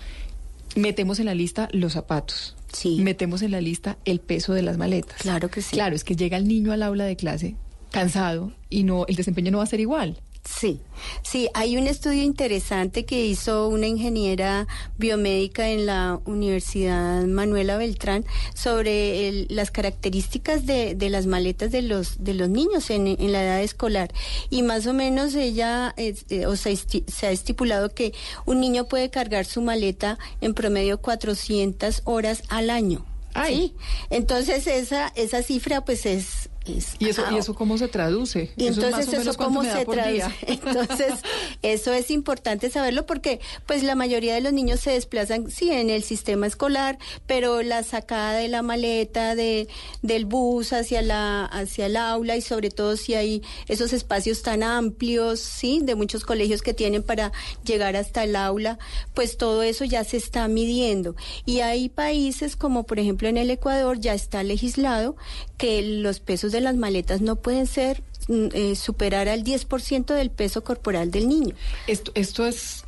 Metemos en la lista los zapatos. Sí. Metemos en la lista el peso de las maletas. Claro que sí. Claro, es que llega el niño al aula de clase cansado y no el desempeño no va a ser igual. Sí, sí, hay un estudio interesante que hizo una ingeniera biomédica en la Universidad Manuela Beltrán sobre el- las características de, de las maletas de los de los niños en, en la edad escolar y más o menos ella es- eh, o esti- se ha estipulado que un niño puede cargar su maleta en promedio 400 horas al año. Sí, entonces esa esa cifra pues es es- ¿Y eso, ah, ¿y eso cómo se traduce? y Eso entonces eso cómo se traduce. Entonces, eso es importante saberlo porque pues la mayoría de los niños se desplazan sí en el sistema escolar, pero la sacada de la maleta de del bus hacia la hacia el aula y sobre todo si hay esos espacios tan amplios, sí, de muchos colegios que tienen para llegar hasta el aula, pues todo eso ya se está midiendo. Y hay países como por ejemplo en el Ecuador ya está legislado que los pesos de las maletas no pueden ser mm, eh, superar al 10% del peso corporal del niño. Esto, esto es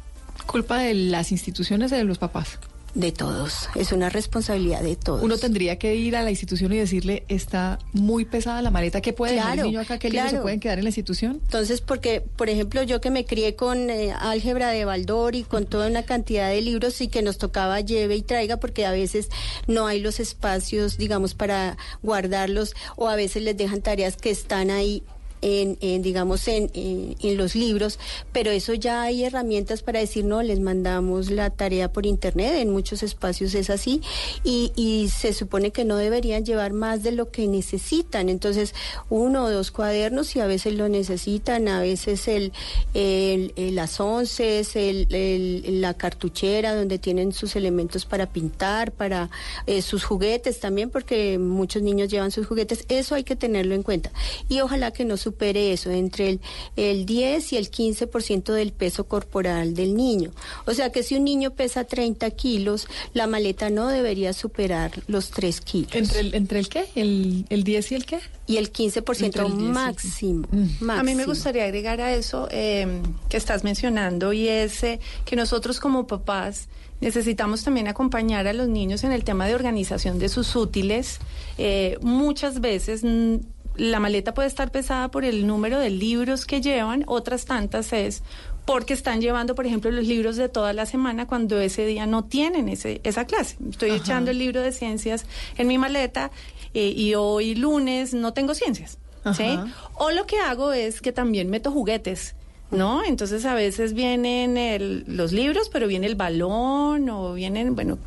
culpa de las instituciones o de los papás. De todos, es una responsabilidad de todos. Uno tendría que ir a la institución y decirle, está muy pesada la maleta, ¿qué puede dejar el Claro, niño acá? ¿Qué libros se claro. pueden quedar en la institución? Entonces, porque, por ejemplo, yo que me crié con eh, álgebra de Baldor y con toda una cantidad de libros y que nos tocaba lleve y traiga porque a veces no hay los espacios, digamos, para guardarlos o a veces les dejan tareas que están ahí. En, digamos en, en, en los libros, pero eso ya hay herramientas para decir no, les mandamos la tarea por internet, en muchos espacios es así, y, y se supone que no deberían llevar más de lo que necesitan, entonces uno o dos cuadernos y a veces lo necesitan, a veces el, el, el- las once, el, el- la cartuchera donde tienen sus elementos para pintar, para eh, sus juguetes también, porque muchos niños llevan sus juguetes, eso hay que tenerlo en cuenta. Y ojalá que no supere eso, entre el, el 10 y el 15% del peso corporal del niño. O sea que si un niño pesa 30 kilos, la maleta no debería superar los 3 kilos. ¿Entre el, entre el qué? ¿El, el 10 y el qué? Y el 15% Entre el 10 y el máximo, A mí me máximo. gustaría agregar a eso eh, que estás mencionando y es eh, que nosotros como papás necesitamos también acompañar a los niños en el tema de organización de sus útiles. Eh, muchas veces mm, la maleta puede estar pesada por el número de libros que llevan, otras tantas es porque están llevando, por ejemplo, los libros de toda la semana cuando ese día no tienen ese, esa clase. Estoy Ajá. echando el libro de ciencias en mi maleta eh, y hoy lunes no tengo ciencias. ¿sí? O lo que hago es que también meto juguetes. ¿No? Entonces a veces vienen el- los libros, pero viene el balón o vienen, bueno,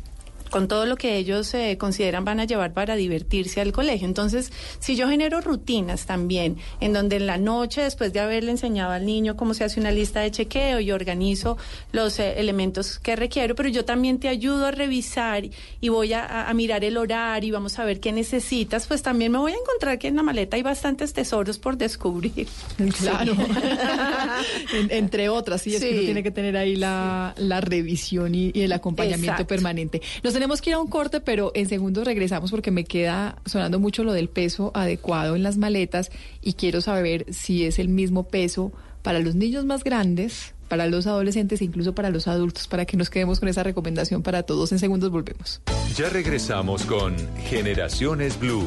con todo lo que ellos eh, consideran van a llevar para divertirse al colegio. Entonces, si yo genero rutinas también, en donde en la noche, después de haberle enseñado al niño cómo se hace una lista de chequeo y organizo los eh, elementos que requiero, pero yo también te ayudo a revisar y voy a, mirar el horario y vamos a ver qué necesitas, pues también me voy a encontrar que en la maleta hay bastantes tesoros por descubrir. Claro. En- entre otras, sí, es que uno tiene que tener ahí la, la revisión y, y el acompañamiento Exacto. permanente. Nos tenemos que ir a un corte, pero en segundos regresamos porque me queda sonando mucho lo del peso adecuado en las maletas y quiero saber si es el mismo peso para los niños más grandes, para los adolescentes e incluso para los adultos, para que nos quedemos con esa recomendación para todos. En segundos volvemos. Ya regresamos con Generaciones Blue.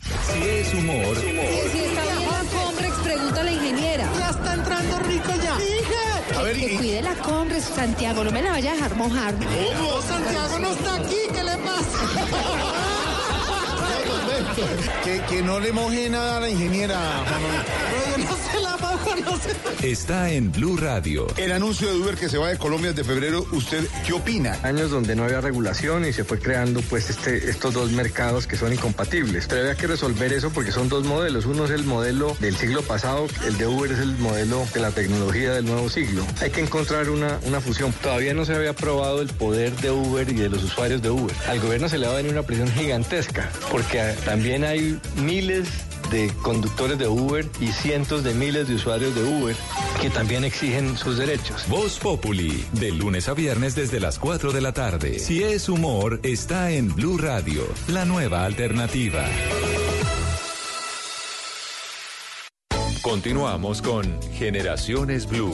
Si es humor, Si está bien rico ya. Que, A ver, que y- cuide la Comrex, Santiago, no me la vaya a dejar mojar. ¿Cómo? Santiago no está aquí, ¿qué le pasa? que, que no le moje nada a la ingeniera. Pero yo no se la está en Blue Radio. El anuncio de Uber que se va de Colombia desde febrero, ¿usted qué opina? Años donde no había regulación y se fue creando pues este, estos dos mercados que son incompatibles. Pero había que resolver eso porque son dos modelos. Uno es el modelo del siglo pasado, el de Uber es el modelo de la tecnología del nuevo siglo. Hay que encontrar una, una fusión. Todavía no se había probado el poder de Uber y de los usuarios de Uber. Al gobierno se le va a venir una presión gigantesca porque también hay miles de conductores de Uber y cientos de miles de usuarios de Uber que también exigen sus derechos. Voz Populi, de lunes a viernes desde las 4 de la tarde. Si es humor, está en Blue Radio, la nueva alternativa. Continuamos con Generaciones Blue.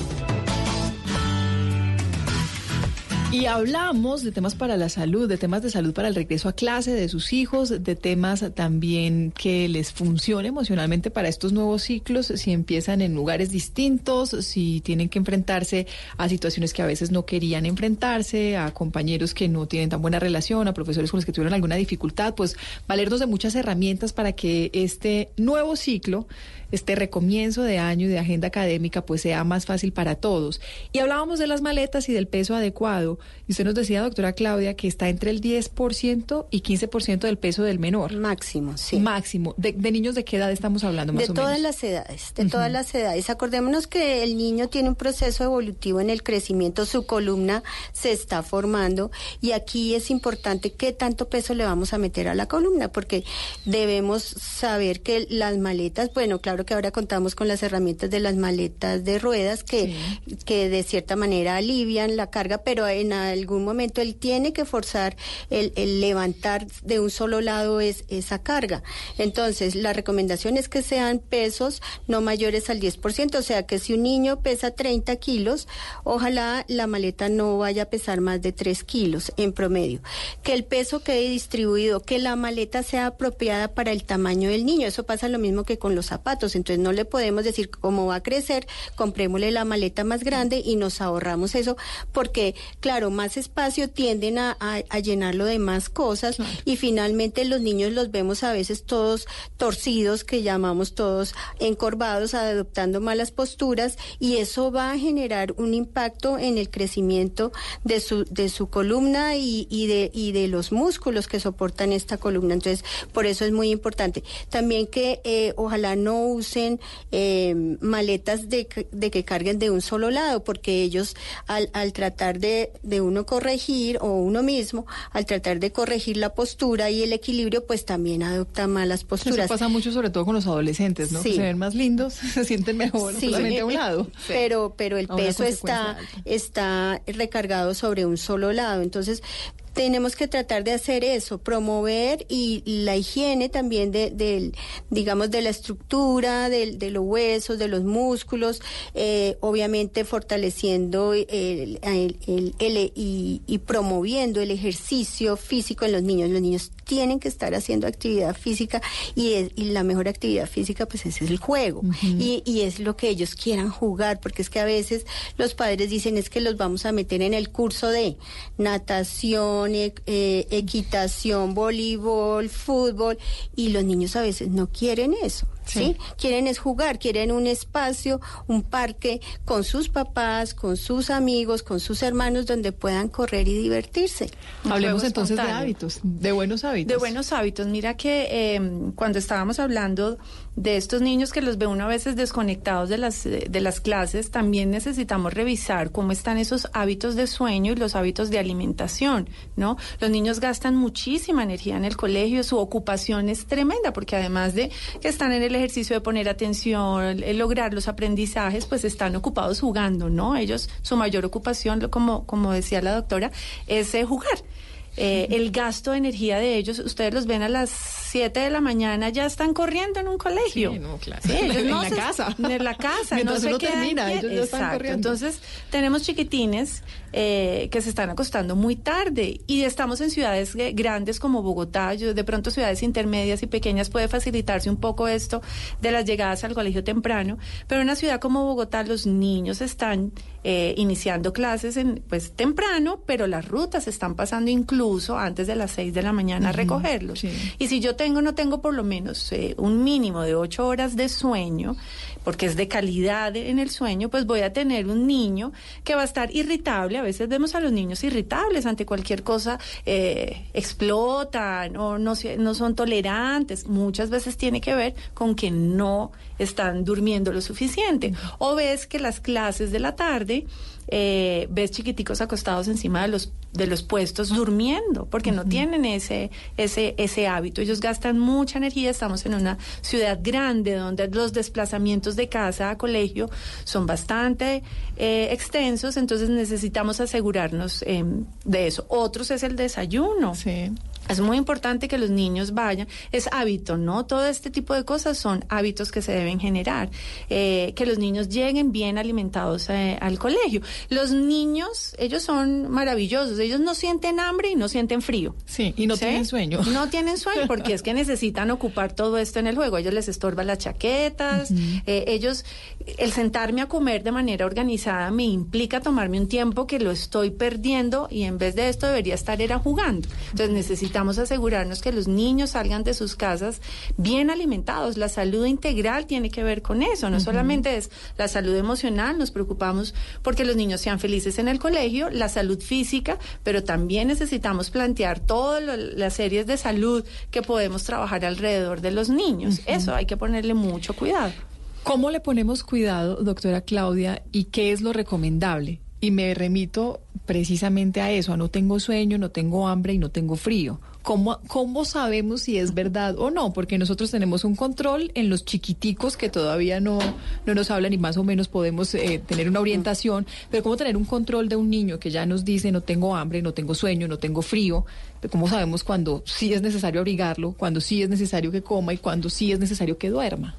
Y hablamos de temas para la salud, de temas de salud para el regreso a clase de sus hijos, de temas también que les funcione emocionalmente para estos nuevos ciclos, si empiezan en lugares distintos, si tienen que enfrentarse a situaciones que a veces no querían enfrentarse, a compañeros que no tienen tan buena relación, a profesores con los que tuvieron alguna dificultad, pues valernos de muchas herramientas para que este nuevo ciclo este recomienzo de año y de agenda académica pues sea más fácil para todos. Y hablábamos de las maletas y del peso adecuado. Y usted nos decía, doctora Claudia, que está entre el 10% y 15% del peso del menor. Máximo, sí. Máximo. ¿De, niños de qué edad estamos hablando más de todas las edades, de todas las edades. Acordémonos que el niño tiene un proceso evolutivo en el crecimiento, su columna se está formando y aquí es importante qué tanto peso le vamos a meter a la columna, porque debemos saber que las maletas, bueno, claro, que ahora contamos con las herramientas de las maletas de ruedas que, que de cierta manera alivian la carga, pero en algún momento él tiene que forzar el, levantar de un solo lado es, esa carga. Entonces, la recomendación es que sean pesos no mayores al 10%, o sea que si un niño pesa 30 kilos, ojalá la maleta no vaya a pesar más de 3 kilos en promedio. Que el peso quede distribuido, que la maleta sea apropiada para el tamaño del niño. Eso pasa lo mismo que con los zapatos entonces no le podemos decir cómo va a crecer, comprémosle la maleta más grande y nos ahorramos eso, porque claro, más espacio tienden a, llenarlo de más cosas y finalmente los niños los vemos a veces todos torcidos, que llamamos todos encorvados, adoptando malas posturas y eso va a generar un impacto en el crecimiento de su, de su columna y, de, y de los músculos que soportan esta columna. Entonces, por eso es muy importante. También que eh, ojalá no usen eh, maletas de, de, que carguen de un solo lado, porque ellos al, al tratar de, de, uno corregir, o uno mismo, al tratar de corregir la postura y el equilibrio, pues también adopta malas posturas. Eso pasa mucho sobre todo con los adolescentes, ¿no? se ven más lindos, se sienten mejor solamente a un lado. Pero, pero el peso está, está recargado sobre un solo lado. Entonces, tenemos que tratar de hacer eso, promover y la higiene también de, digamos, de la estructura, de, de, los huesos, de los músculos, eh, obviamente fortaleciendo el, el, y, y, promoviendo el ejercicio físico en los niños. Los niños tienen que estar haciendo actividad física y, y la mejor actividad física pues es el juego y, y es lo que ellos quieran jugar, porque es que a veces los padres dicen es que los vamos a meter en el curso de natación, eh, equitación, voleibol, fútbol, y los niños a veces no quieren eso. ¿sí? Quieren es jugar, quieren un espacio, un parque con sus papás, con sus amigos, con sus hermanos donde puedan correr y divertirse. Hablemos entonces de hábitos, de buenos hábitos. De buenos hábitos. Mira que em, cuando estábamos hablando de estos niños que los ve uno a veces desconectados de las, de las clases, también necesitamos revisar cómo están esos hábitos de sueño y los hábitos de alimentación, ¿no? Los niños gastan muchísima energía en el colegio, su ocupación es tremenda porque además de que están en el ejercicio de poner atención, lograr los aprendizajes, pues están ocupados jugando, ¿no? Ellos, su mayor ocupación, como, como decía la doctora, es eh, jugar. Eh, el gasto de energía de ellos, ustedes los ven a las 7 de la mañana, ya están corriendo en un colegio. Sí, no, claro. en, la casa. En la casa. Mientras no uno termina, ellos ya están corriendo. Entonces, tenemos chiquitines eh, que se están acostando muy tarde y estamos en ciudades grandes como Bogotá, de pronto ciudades intermedias y pequeñas puede facilitarse un poco esto de las llegadas al colegio temprano, pero en una ciudad como Bogotá los niños están eh, iniciando clases en, pues temprano, pero las rutas están pasando incluso incluso antes de las 6 de la mañana a recogerlos. Y si yo tengo, no tengo por lo menos eh, un mínimo de 8 horas de sueño, porque es de calidad en el sueño, pues voy a tener un niño que va a estar irritable. A veces vemos a los niños irritables ante cualquier cosa, eh, explotan o no, no son tolerantes. Muchas veces tiene que ver con que no están durmiendo lo suficiente. O ves que las clases de la tarde eh, ves chiquiticos acostados encima de los de los puestos durmiendo porque no tienen ese ese ese hábito. Ellos gastan mucha energía. Estamos en una ciudad grande donde los desplazamientos de casa a colegio son bastante eh, extensos. Entonces necesitamos asegurarnos em, de eso. Otros es el desayuno. Sí. Es muy importante que los niños vayan. Es hábito, ¿no? Todo este tipo de cosas son hábitos que se deben generar. Eh, que los niños lleguen bien alimentados eh, al colegio. Los niños, ellos son maravillosos. Ellos no sienten hambre y no sienten frío. Sí, y no tienen sueño. No tienen sueño porque es que necesitan ocupar todo esto en el juego. Ellos les estorba las chaquetas. Eh, ellos, el sentarme a comer de manera organizada me implica tomarme un tiempo que lo estoy perdiendo y en vez de esto debería estar era jugando. Entonces necesitamos necesitamos asegurarnos que los niños salgan de sus casas bien alimentados. La salud integral tiene que ver con eso, no solamente es la salud emocional, nos preocupamos porque los niños sean felices en el colegio, la salud física, pero también necesitamos plantear todas las series de salud que podemos trabajar alrededor de los niños. Eso hay que ponerle mucho cuidado. ¿Cómo le ponemos cuidado, doctora Claudia, y qué es lo recomendable? Y me remito precisamente a eso, a no tengo sueño, no tengo hambre y no tengo frío. ¿Cómo, ¿Cómo sabemos si es verdad o no? Porque nosotros tenemos un control en los chiquiticos que todavía no, no nos hablan y más o menos podemos eh, tener una orientación, pero ¿cómo tener un control de un niño que ya nos dice no tengo hambre, no tengo sueño, no tengo frío? ¿Cómo sabemos cuando sí es necesario abrigarlo, cuando sí es necesario que coma y cuando sí es necesario que duerma?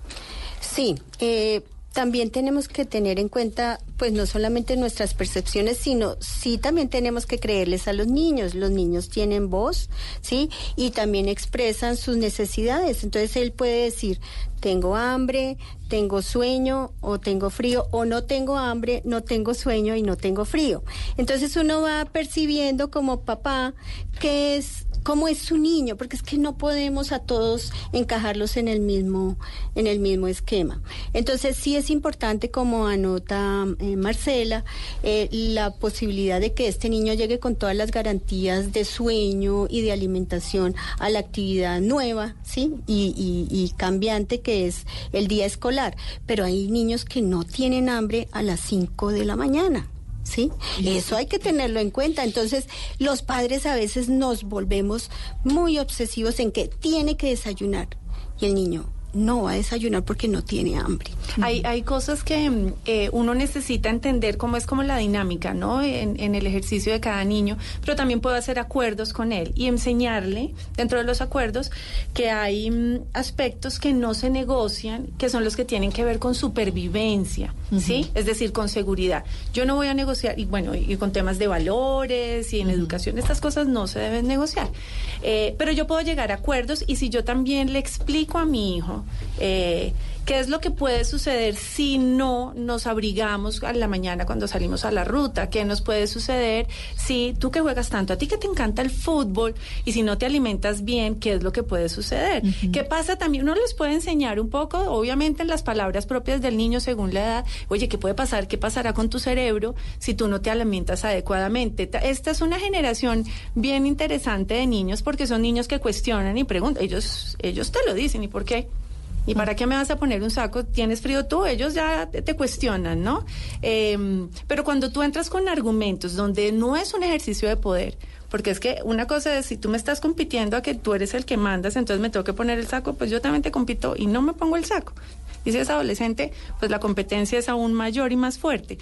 Sí, eh, también tenemos que tener en cuenta, pues no solamente nuestras percepciones, sino sí también tenemos que creerles a los niños. Los niños tienen voz, ¿sí? Y también expresan sus necesidades. Entonces él puede decir, tengo hambre, tengo sueño o tengo frío, o no tengo hambre, no tengo sueño y no tengo frío. Entonces uno va percibiendo como papá que es cómo es su niño, porque es que no podemos a todos encajarlos en el mismo, en el mismo esquema. Entonces sí es importante, como anota eh, Marcela, eh, la posibilidad de que este niño llegue con todas las garantías de sueño y de alimentación a la actividad nueva, ¿sí? Y, y cambiante que es el día escolar. Pero hay niños que no tienen hambre a las 5 de la mañana. ¿Sí? Eso hay que tenerlo en cuenta. Entonces, los padres a veces nos volvemos muy obsesivos en que tiene que desayunar y el niño no va a desayunar porque no tiene hambre. Hay, hay cosas que eh, uno necesita entender cómo es como la dinámica, ¿no? En, en, el ejercicio de cada niño, pero también puedo hacer acuerdos con él y enseñarle dentro de los acuerdos que hay mm, aspectos que no se negocian, que son los que tienen que ver con supervivencia, ¿sí? Es decir, con seguridad. Yo no voy a negociar, y bueno, y con temas de valores y en educación, estas cosas no se deben negociar. Eh, pero yo puedo llegar a acuerdos y si yo también le explico a mi hijo, eh, ¿Qué es lo que puede suceder si no nos abrigamos a la mañana cuando salimos a la ruta? ¿Qué nos puede suceder si tú que juegas tanto, a ti que te encanta el fútbol y si no te alimentas bien, qué es lo que puede suceder? ¿Qué pasa también? Uno les puede enseñar un poco, obviamente en las palabras propias del niño según la edad, oye, ¿qué puede pasar? ¿Qué pasará con tu cerebro si tú no te alimentas adecuadamente? Esta es una generación bien interesante de niños porque son niños que cuestionan y preguntan, ellos, ellos te lo dicen, ¿y por qué? ¿Y para qué me vas a poner un saco? ¿Tienes frío tú? Ellos ya te, cuestionan, ¿no? Em, pero cuando tú entras con argumentos donde no es un ejercicio de poder, porque es que una cosa es si tú me estás compitiendo a que tú eres el que mandas, entonces me tengo que poner el saco, pues yo también te compito y no me pongo el saco. Y si es adolescente, pues la competencia es aún mayor y más fuerte.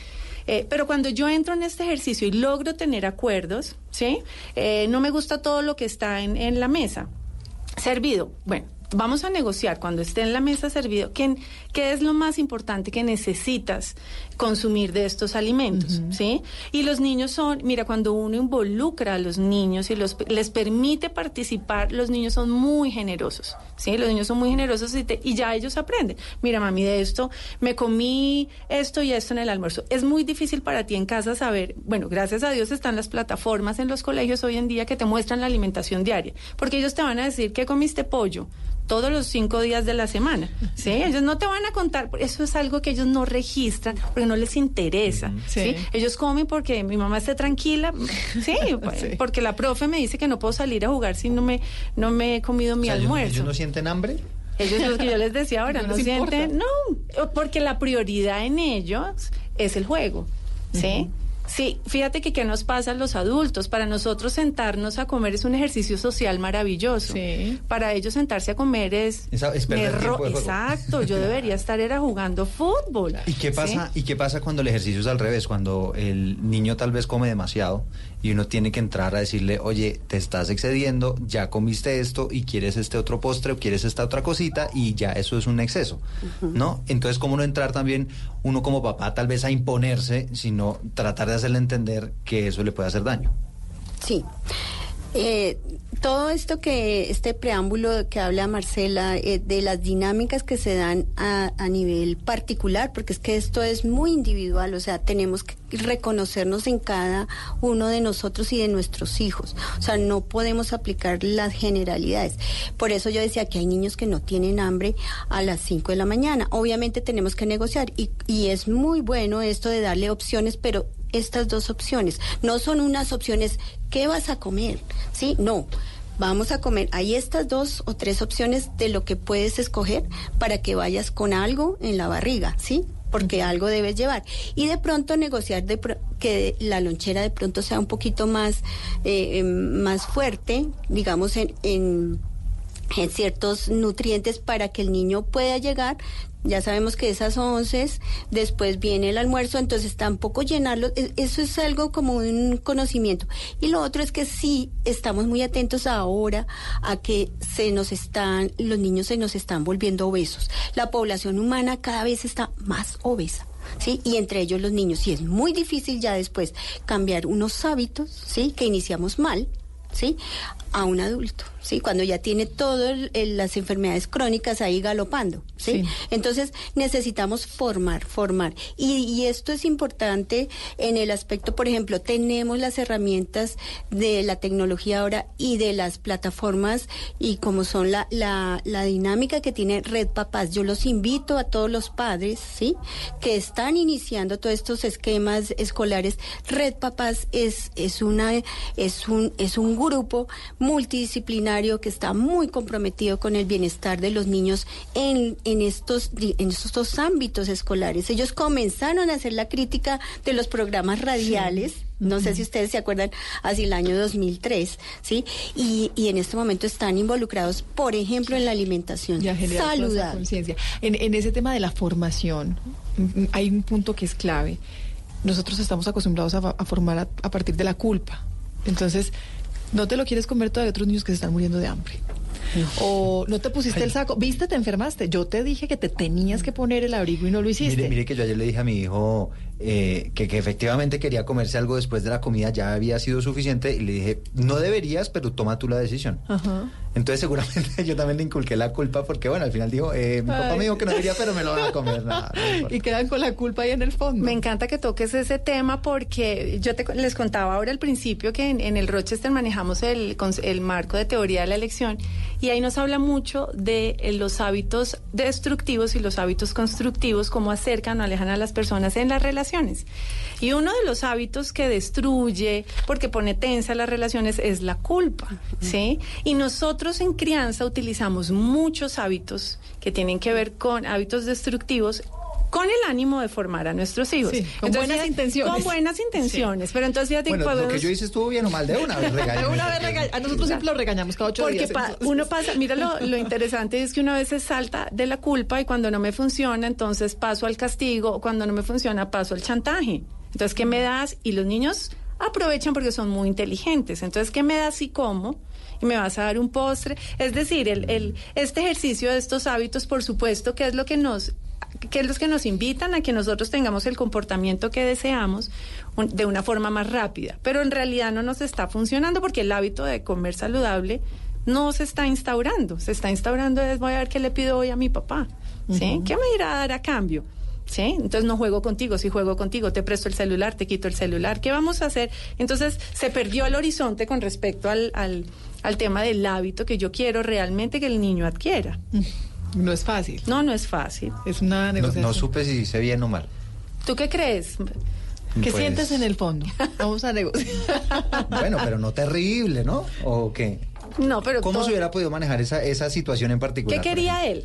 Eh, pero cuando yo entro en este ejercicio y logro tener acuerdos, ¿sí? Eh, no me gusta todo lo que está en, en la mesa. Servido. Bueno, vamos a negociar cuando esté en la mesa servido qué, qué es lo más importante que necesitas consumir de estos alimentos, ¿sí? Y los niños son, mira, cuando uno involucra a los niños y los, les permite participar, los niños son muy generosos, ¿sí? Los niños son muy generosos y, te- y ya ellos aprenden. Mira, mami, de esto me comí esto y esto en el almuerzo. Es muy difícil para ti en casa saber, bueno, gracias a Dios están las plataformas en los colegios hoy en día que te muestran la alimentación diaria, porque ellos te van a decir que comiste pollo todos los cinco días de la semana. ¿sí? Ellos no te van a contar, eso es algo que ellos no registran porque no les interesa. ¿sí? Sí. Ellos comen porque mi mamá esté tranquila, sí, pues, porque la profe me dice que no puedo salir a jugar si no me, no me he comido mi O sea, ¿ellos- almuerzo. ¿Ellos no sienten hambre? Ellos lo que yo les decía ahora, No no, les importa. sienten, no, porque la prioridad en ellos es el juego, ¿sí? Sí, fíjate que qué nos pasa a los adultos. Para nosotros sentarnos a comer es un ejercicio social maravilloso. Para ellos sentarse a comer es... Es perder me ro- tiempo de juego. Exacto, yo debería estar era jugando fútbol. ¿Y qué pasa? ¿sí? ¿Y qué pasa cuando el ejercicio es al revés? Cuando el niño tal vez come demasiado y uno tiene que entrar a decirle, oye, te estás excediendo, ya comiste esto y quieres este otro postre o quieres esta otra cosita y ya eso es un exceso, ¿no? Entonces, ¿cómo no entrar también uno como papá tal vez a imponerse, sino tratar de hacerle entender que eso le puede hacer daño? Sí. Eh, todo esto que, este preámbulo que habla Marcela, eh, de las dinámicas que se dan a, a nivel particular, porque es que esto es muy individual, o sea, tenemos que reconocernos en cada uno de nosotros y de nuestros hijos. O sea, no podemos aplicar las generalidades. Por eso yo decía que hay niños que no tienen hambre a las 5 de la mañana. Obviamente tenemos que negociar y, y es muy bueno esto de darle opciones, pero estas dos opciones. No son unas opciones, ¿qué vas a comer? ¿Sí? No. Vamos a comer. Hay estas dos o tres opciones de lo que puedes escoger para que vayas con algo en la barriga, ¿sí? Porque algo debes llevar. Y de pronto negociar de pro- que la lonchera de pronto sea un poquito más, eh, em, más fuerte, digamos, en, en en ciertos nutrientes para que el niño pueda llegar. Ya sabemos que esas once, después viene el almuerzo, entonces tampoco llenarlo, e- eso es algo como un conocimiento. Y lo otro es que sí estamos muy atentos ahora a que se nos están, los niños se nos están volviendo obesos. La población humana cada vez está más obesa. ¿Sí? Y entre ellos los niños. Y es muy difícil ya después cambiar unos hábitos, ¿sí? Que iniciamos mal, ¿sí? A un adulto, ¿sí? Cuando ya tiene todas las enfermedades crónicas ahí galopando, ¿sí? Sí. Entonces necesitamos formar, formar. Y, y esto es importante en el aspecto, por ejemplo, tenemos las herramientas de la tecnología ahora y de las plataformas y como son la, la, la dinámica que tiene Red Papás. Yo los invito a todos los padres, ¿sí? Que están iniciando todos estos esquemas escolares. Red Papás es, es una, es un, es un grupo multidisciplinario que está muy comprometido con el bienestar de los niños en, en estos, en estos dos ámbitos escolares. Ellos comenzaron a hacer la crítica de los programas radiales. No sé si ustedes se acuerdan, hacia el año 2003, ¿sí? Y, y en este momento están involucrados, por ejemplo, en la alimentación saludable. En, en ese tema de la formación, mm, hay un punto que es clave. Nosotros estamos acostumbrados a, formar a, a partir de la culpa. Entonces, no te lo quieres comer todavía otros niños que se están muriendo de hambre. O no te pusiste el saco, viste, te enfermaste. Yo te dije que te tenías que poner el abrigo y no lo hiciste. Mire, mire que yo ayer le dije a mi hijo eh, que, que efectivamente quería comerse algo después de la comida, ya había sido suficiente y le dije, no deberías, pero toma tú la decisión. Ajá. Entonces seguramente yo también le inculqué la culpa porque bueno, al final dijo, eh, mi papá Ay. me dijo que no debería, pero me lo van a comer. nada, no. Y quedan con la culpa ahí en el fondo. Me encanta que toques ese tema porque yo te- les contaba ahora al principio que en, en el Rochester manejamos el, el marco de teoría de la elección y ahí nos habla mucho de eh, los hábitos destructivos y los hábitos constructivos, cómo acercan o alejan a las personas en las relaciones. Y uno de los hábitos que destruye, porque pone tensa las relaciones, es la culpa, ¿sí? Y nosotros en crianza utilizamos muchos hábitos que tienen que ver con hábitos destructivos con el ánimo de formar a nuestros hijos. Sí, con buenas intenciones. Con buenas intenciones. Pero entonces fíjate Bueno, que lo que podemos- yo hice estuvo bien o mal, de una vez De regaño. una vez regaña- A nosotros siempre lo regañamos cada ocho Porque días. pa- entonces- uno pasa, mira lo, lo interesante es que uno a veces salta de la culpa y cuando no me funciona, entonces paso al castigo, o cuando no me funciona, paso al chantaje. Entonces, ¿qué me das? Y los niños aprovechan porque son muy inteligentes. Entonces, ¿qué me das y cómo? y me vas a dar un postre. Es decir, el, el, este ejercicio de estos hábitos, por supuesto, que es lo que nos que es lo que nos invitan a que nosotros tengamos el comportamiento que deseamos un- de una forma más rápida. Pero en realidad no nos está funcionando porque el hábito de comer saludable no se está instaurando. Se está instaurando es voy a ver qué le pido hoy a mi papá. ¿Sí? Ujú. ¿Qué me irá a dar a cambio? ¿Sí? Entonces no juego contigo, si juego contigo, te presto el celular, te quito el celular, ¿qué vamos a hacer? Entonces se perdió el horizonte con respecto al, al, al tema del hábito que yo quiero realmente que el niño adquiera. No es fácil. No, no es fácil. Es una No, negociación. no supe si hice bien o mal. ¿Tú qué crees? ¿Qué Pues- sientes en el fondo? Vamos a negociar. Bueno, pero no terrible, ¿no? ¿O qué? No, pero ¿Cómo todo- se hubiera podido manejar esa, esa situación en particular? ¿Qué quería él?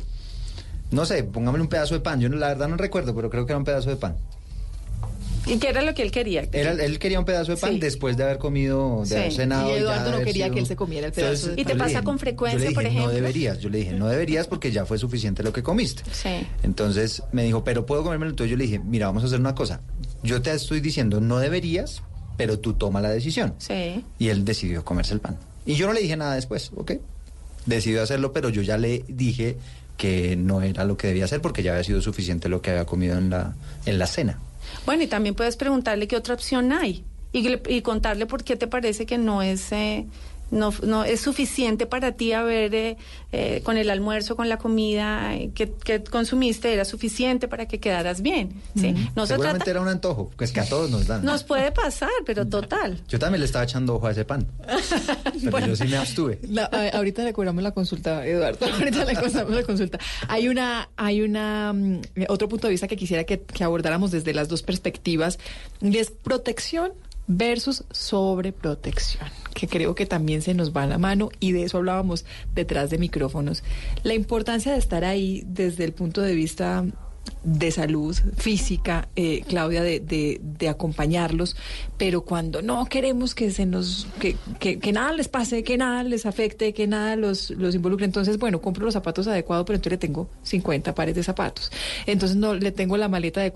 No sé, póngame un pedazo de pan. Yo no- la verdad no recuerdo, pero creo que era un pedazo de pan. ¿Y qué era lo que él quería? Era, él quería un pedazo de pan Sí. después de haber comido, de Sí. haber cenado. Y ya Eduardo no quería sido- que él se comiera el pedazo de ¿Y te pasa con frecuencia, yo le dije, por ejemplo? No deberías. Yo le dije, no deberías porque ya fue suficiente lo que comiste. Sí. Entonces me dijo, pero puedo comérmelo. Entonces yo le dije, mira, vamos a hacer una cosa. Yo te estoy diciendo, no deberías, pero tú toma la decisión. Sí. Y él decidió comerse el pan. Y yo no le dije nada después, ¿ok? Decidió hacerlo, pero yo ya le dije que no era lo que debía hacer porque ya había sido suficiente lo que había comido en la, en la cena. Bueno, y también puedes preguntarle qué otra opción hay y, y contarle por qué te parece que no es eh, no, no es suficiente para ti haber eh, eh, con el almuerzo, con la comida eh, que, que consumiste era suficiente para que quedaras bien. ¿sí? No se Seguramente trata, era un antojo, pues que a todos nos dan. nos puede pasar, pero total. Yo también le estaba echando ojo a ese pan. Pero yo sí me abstuve. La- a- ahorita le cobramos la consulta, Eduardo. Ahorita le cobramos la consulta. Hay una, hay una mm, otro punto de vista que quisiera que, que abordáramos desde las dos perspectivas, y es protección versus sobreprotección, que creo que también se nos va a la mano y de eso hablábamos detrás de micrófonos. La importancia de estar ahí desde el punto de vista de salud física, eh, Claudia, de, de, acompañarlos, pero cuando no queremos que se nos, que, que, que nada les pase, que nada les afecte, que nada los, los involucre, entonces, bueno, compro los zapatos adecuados, pero entonces le tengo 50 pares de zapatos. Entonces no le tengo la maleta adecuada